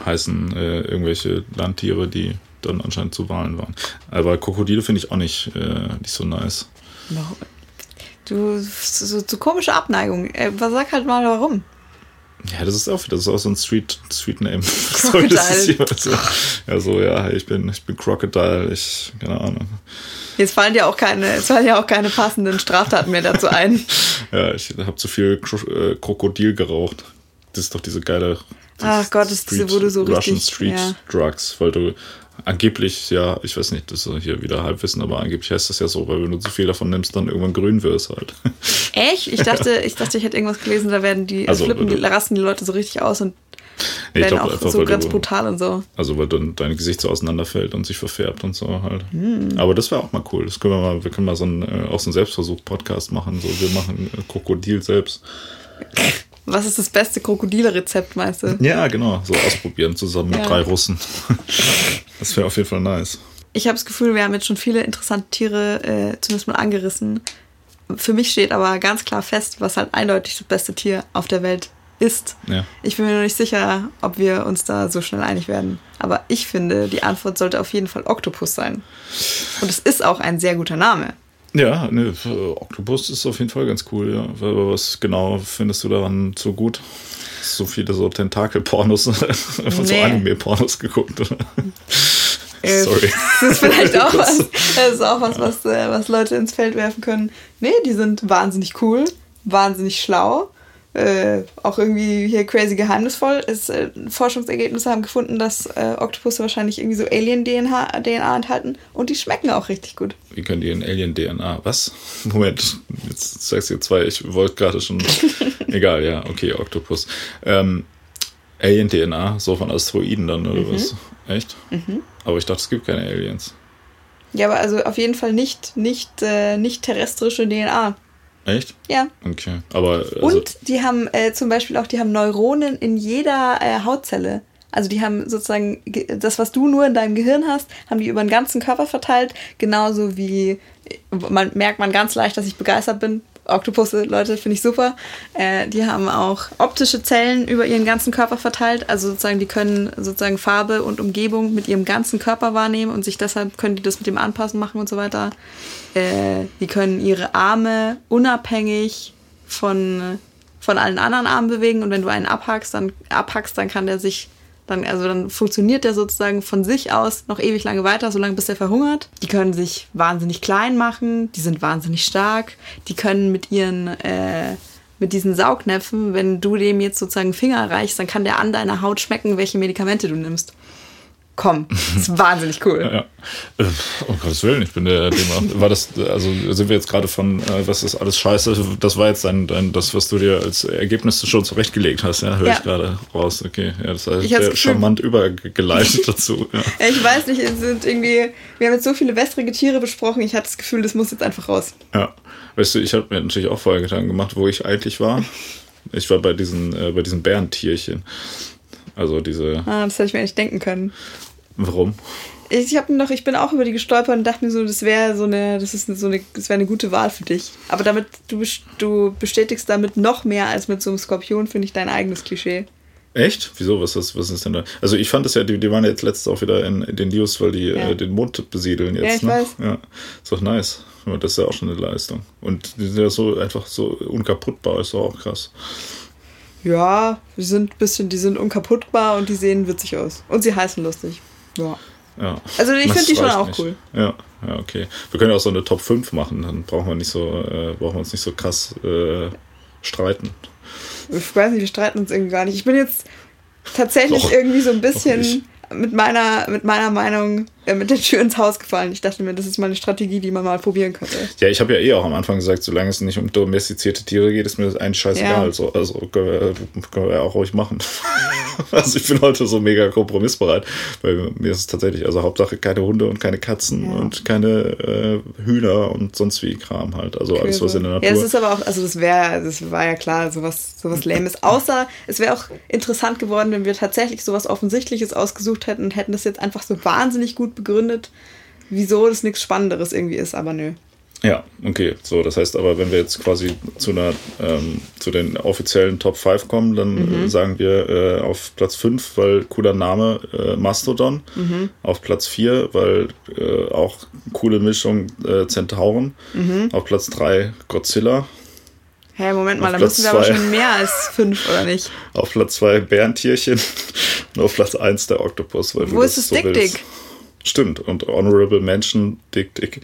heißen äh, irgendwelche Landtiere, die dann anscheinend zu Wahlen waren. Aber Krokodile finde ich auch nicht, äh, nicht so nice. Du, so, so komische Abneigung. Äh, sag halt mal warum. Ja, das ist auch, das ist auch so ein Street, Street Name. Sorry, das ist so, ja, so, ja, ich bin, ich bin Crocodile, ich, keine Ahnung. Jetzt fallen ja auch keine, es fallen ja auch keine passenden Straftaten mehr dazu ein. ja, ich habe zu viel äh, Krokodil geraucht. Das ist doch diese geile. Ach Gott, das ist diese, wo du so Russian richtig, Street ja. Drugs, weil du angeblich, ja, ich weiß nicht, das ist hier wieder Halbwissen, aber angeblich heißt das ja so, weil wenn du zu viel davon nimmst, dann irgendwann grün wirst halt. Echt? Ich dachte, ich dachte, ich hätte irgendwas gelesen, da werden die, also, flippen, die, rasten die Leute so richtig aus und nee, werden glaub, auch einfach, so ganz du, brutal und so. Also weil dann dein Gesicht so auseinanderfällt und sich verfärbt und so halt. Hm. Aber das wäre auch mal cool. Das können wir mal, wir können mal so einen, äh, auch so einen Selbstversuch-Podcast machen. So, wir machen Krokodil selbst. Was ist das beste Krokodile-Rezept, meinst du? Ja, genau. So ausprobieren zusammen ja. mit drei Russen. Das wäre auf jeden Fall nice. Ich habe das Gefühl, wir haben jetzt schon viele interessante Tiere äh, zumindest mal angerissen. Für mich steht aber ganz klar fest, was halt eindeutig das beste Tier auf der Welt ist. Ja. Ich bin mir noch nicht sicher, ob wir uns da so schnell einig werden. Aber ich finde, die Antwort sollte auf jeden Fall Oktopus sein. Und es ist auch ein sehr guter Name. Ja, ne, Octopus ist auf jeden Fall ganz cool, ja. Was genau findest du daran so gut? So viele so Tentakel-Pornos, nee. so Anime-Pornos geguckt, oder? Äh, Sorry. Das ist vielleicht auch was, das ist auch was, was, äh, was Leute ins Feld werfen können. Nee, die sind wahnsinnig cool, wahnsinnig schlau äh, auch irgendwie hier crazy geheimnisvoll. Ist, äh, Forschungsergebnisse haben gefunden, dass äh, Oktopusse wahrscheinlich irgendwie so Alien-DNA DNA enthalten und die schmecken auch richtig gut. Wie können die in Alien-DNA? Was? Moment, jetzt sagst du zwei, ich wollte gerade schon. Egal, ja, okay, Oktopus. Ähm, Alien-DNA, so von Asteroiden dann, oder mhm. was? Echt? Mhm. Aber ich dachte, es gibt keine Aliens. Ja, aber also auf jeden Fall nicht, nicht, äh, nicht terrestrische DNA. Echt? Ja. Okay. Aber. Also, Und die haben äh, zum Beispiel auch, die haben Neuronen in jeder äh, Hautzelle. Also die haben sozusagen ge- das, was du nur in deinem Gehirn hast, haben die über den ganzen Körper verteilt. Genauso wie, man merkt man ganz leicht, dass ich begeistert bin. Oktopusse, Leute, finde ich super. Äh, die haben auch optische Zellen über ihren ganzen Körper verteilt. Also sozusagen, die können sozusagen Farbe und Umgebung mit ihrem ganzen Körper wahrnehmen und sich deshalb können die das mit dem Anpassen machen und so weiter. Äh, die können ihre Arme unabhängig von, von allen anderen Armen bewegen und wenn du einen abhackst, dann abhackst, dann kann der sich dann, also dann funktioniert der sozusagen von sich aus noch ewig lange weiter, solange bis er verhungert. Die können sich wahnsinnig klein machen, die sind wahnsinnig stark, die können mit ihren, äh, mit diesen Saugnäpfen, wenn du dem jetzt sozusagen Finger reichst, dann kann der an deiner Haut schmecken, welche Medikamente du nimmst. Komm, das ist wahnsinnig cool. Ja. Äh, Um Gottes Willen, ich bin der Thema. War das, also sind wir jetzt gerade von, äh, was ist alles scheiße? Das war jetzt dein, dein, das, was du dir als Ergebnis schon zurechtgelegt hast, ja, höre Ja. ich gerade raus. Okay, ja, das heißt, Ich sehr charmant übergeleitet dazu. Ja. Ja, Ich weiß nicht, es sind irgendwie, wir haben jetzt so viele wässrige Tiere besprochen, ich hatte das Gefühl, das muss jetzt einfach raus. ja. Weißt du, ich habe mir natürlich auch vorher Gedanken gemacht, wo ich eigentlich war. Ich war bei diesen, äh, bei diesen Bärentierchen. Also diese, Ah, das hätte ich mir nicht denken können. Warum? Ich habe noch, ich bin auch über die gestolpert und dachte mir so, das wäre so eine, das ist so eine, das wäre eine gute Wahl für dich. Aber damit du du bestätigst damit noch mehr als mit so einem Skorpion, finde ich dein eigenes Klischee. Echt? Wieso? Was ist, was ist denn da? Also ich fand es ja, die, die waren ja jetzt letztens auch wieder in, in den News, weil die Ja. äh, den Mond besiedeln jetzt. Ja, ne? weiß. Ja, ist doch nice. Das ist ja auch schon eine Leistung. Und die sind ja so einfach so unkaputtbar, ist doch auch krass. Ja, die sind ein bisschen, die sind unkaputtbar und die sehen witzig aus. Und sie heißen lustig. Ja. Ja. Also ich finde die schon auch nicht. cool. Ja, ja, okay. Wir können ja auch so eine Top 5 machen, dann brauchen wir nicht so, äh, brauchen wir uns nicht so krass äh, streiten. Ich weiß nicht, wir streiten uns irgendwie gar nicht. Ich bin jetzt tatsächlich Doch. irgendwie so ein bisschen mit meiner, mit meiner Meinung äh, mit der Tür ins Haus gefallen. Ich dachte mir, das ist mal eine Strategie, die man mal probieren könnte. Ja, ich habe ja eh auch am Anfang gesagt, solange es nicht um domestizierte Tiere geht, ist mir das eigentlich scheißegal. Ja. Also, also können, wir, können wir ja auch ruhig machen. also ich bin heute so mega kompromissbereit, weil mir ist es tatsächlich, also Hauptsache keine Hunde und keine Katzen Ja. und keine äh, Hühner und sonst wie Kram halt. Also alles, was in der Natur. Ja, das ist aber auch, also das wäre, das war ja klar, sowas, sowas Lames. Außer es wäre auch interessant geworden, wenn wir tatsächlich sowas Offensichtliches ausgesucht hätten und hätten das jetzt einfach so wahnsinnig gut begründet, wieso das nichts Spannenderes irgendwie ist, aber nö. Ja, okay. So, das heißt aber, wenn wir jetzt quasi zu einer ähm, zu den offiziellen Top 5 kommen, dann Mhm. äh, sagen wir äh, auf Platz 5, weil cooler Name, äh, Mastodon. Mhm. Auf Platz 4, weil äh, auch coole Mischung äh, Zentauren. Mhm. Auf Platz 3 Godzilla. Hä, Moment mal, da müssen wir aber schon mehr als fünf, oder nicht? Auf Platz 2 Bärentierchen. Und auf Platz 1 der Oktopus. Weil Wo ist das Dick willst. Stimmt. Und Honorable Mention, Dick Dick.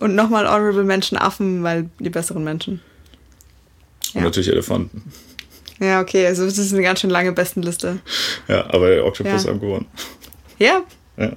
Und nochmal Honorable Menschen Affen, weil die besseren Menschen. Und Ja. natürlich Elefanten. Ja, okay, also das ist eine ganz schön lange Bestenliste. Ja, aber der Oktopus Ja. haben gewonnen. Ja, Ja.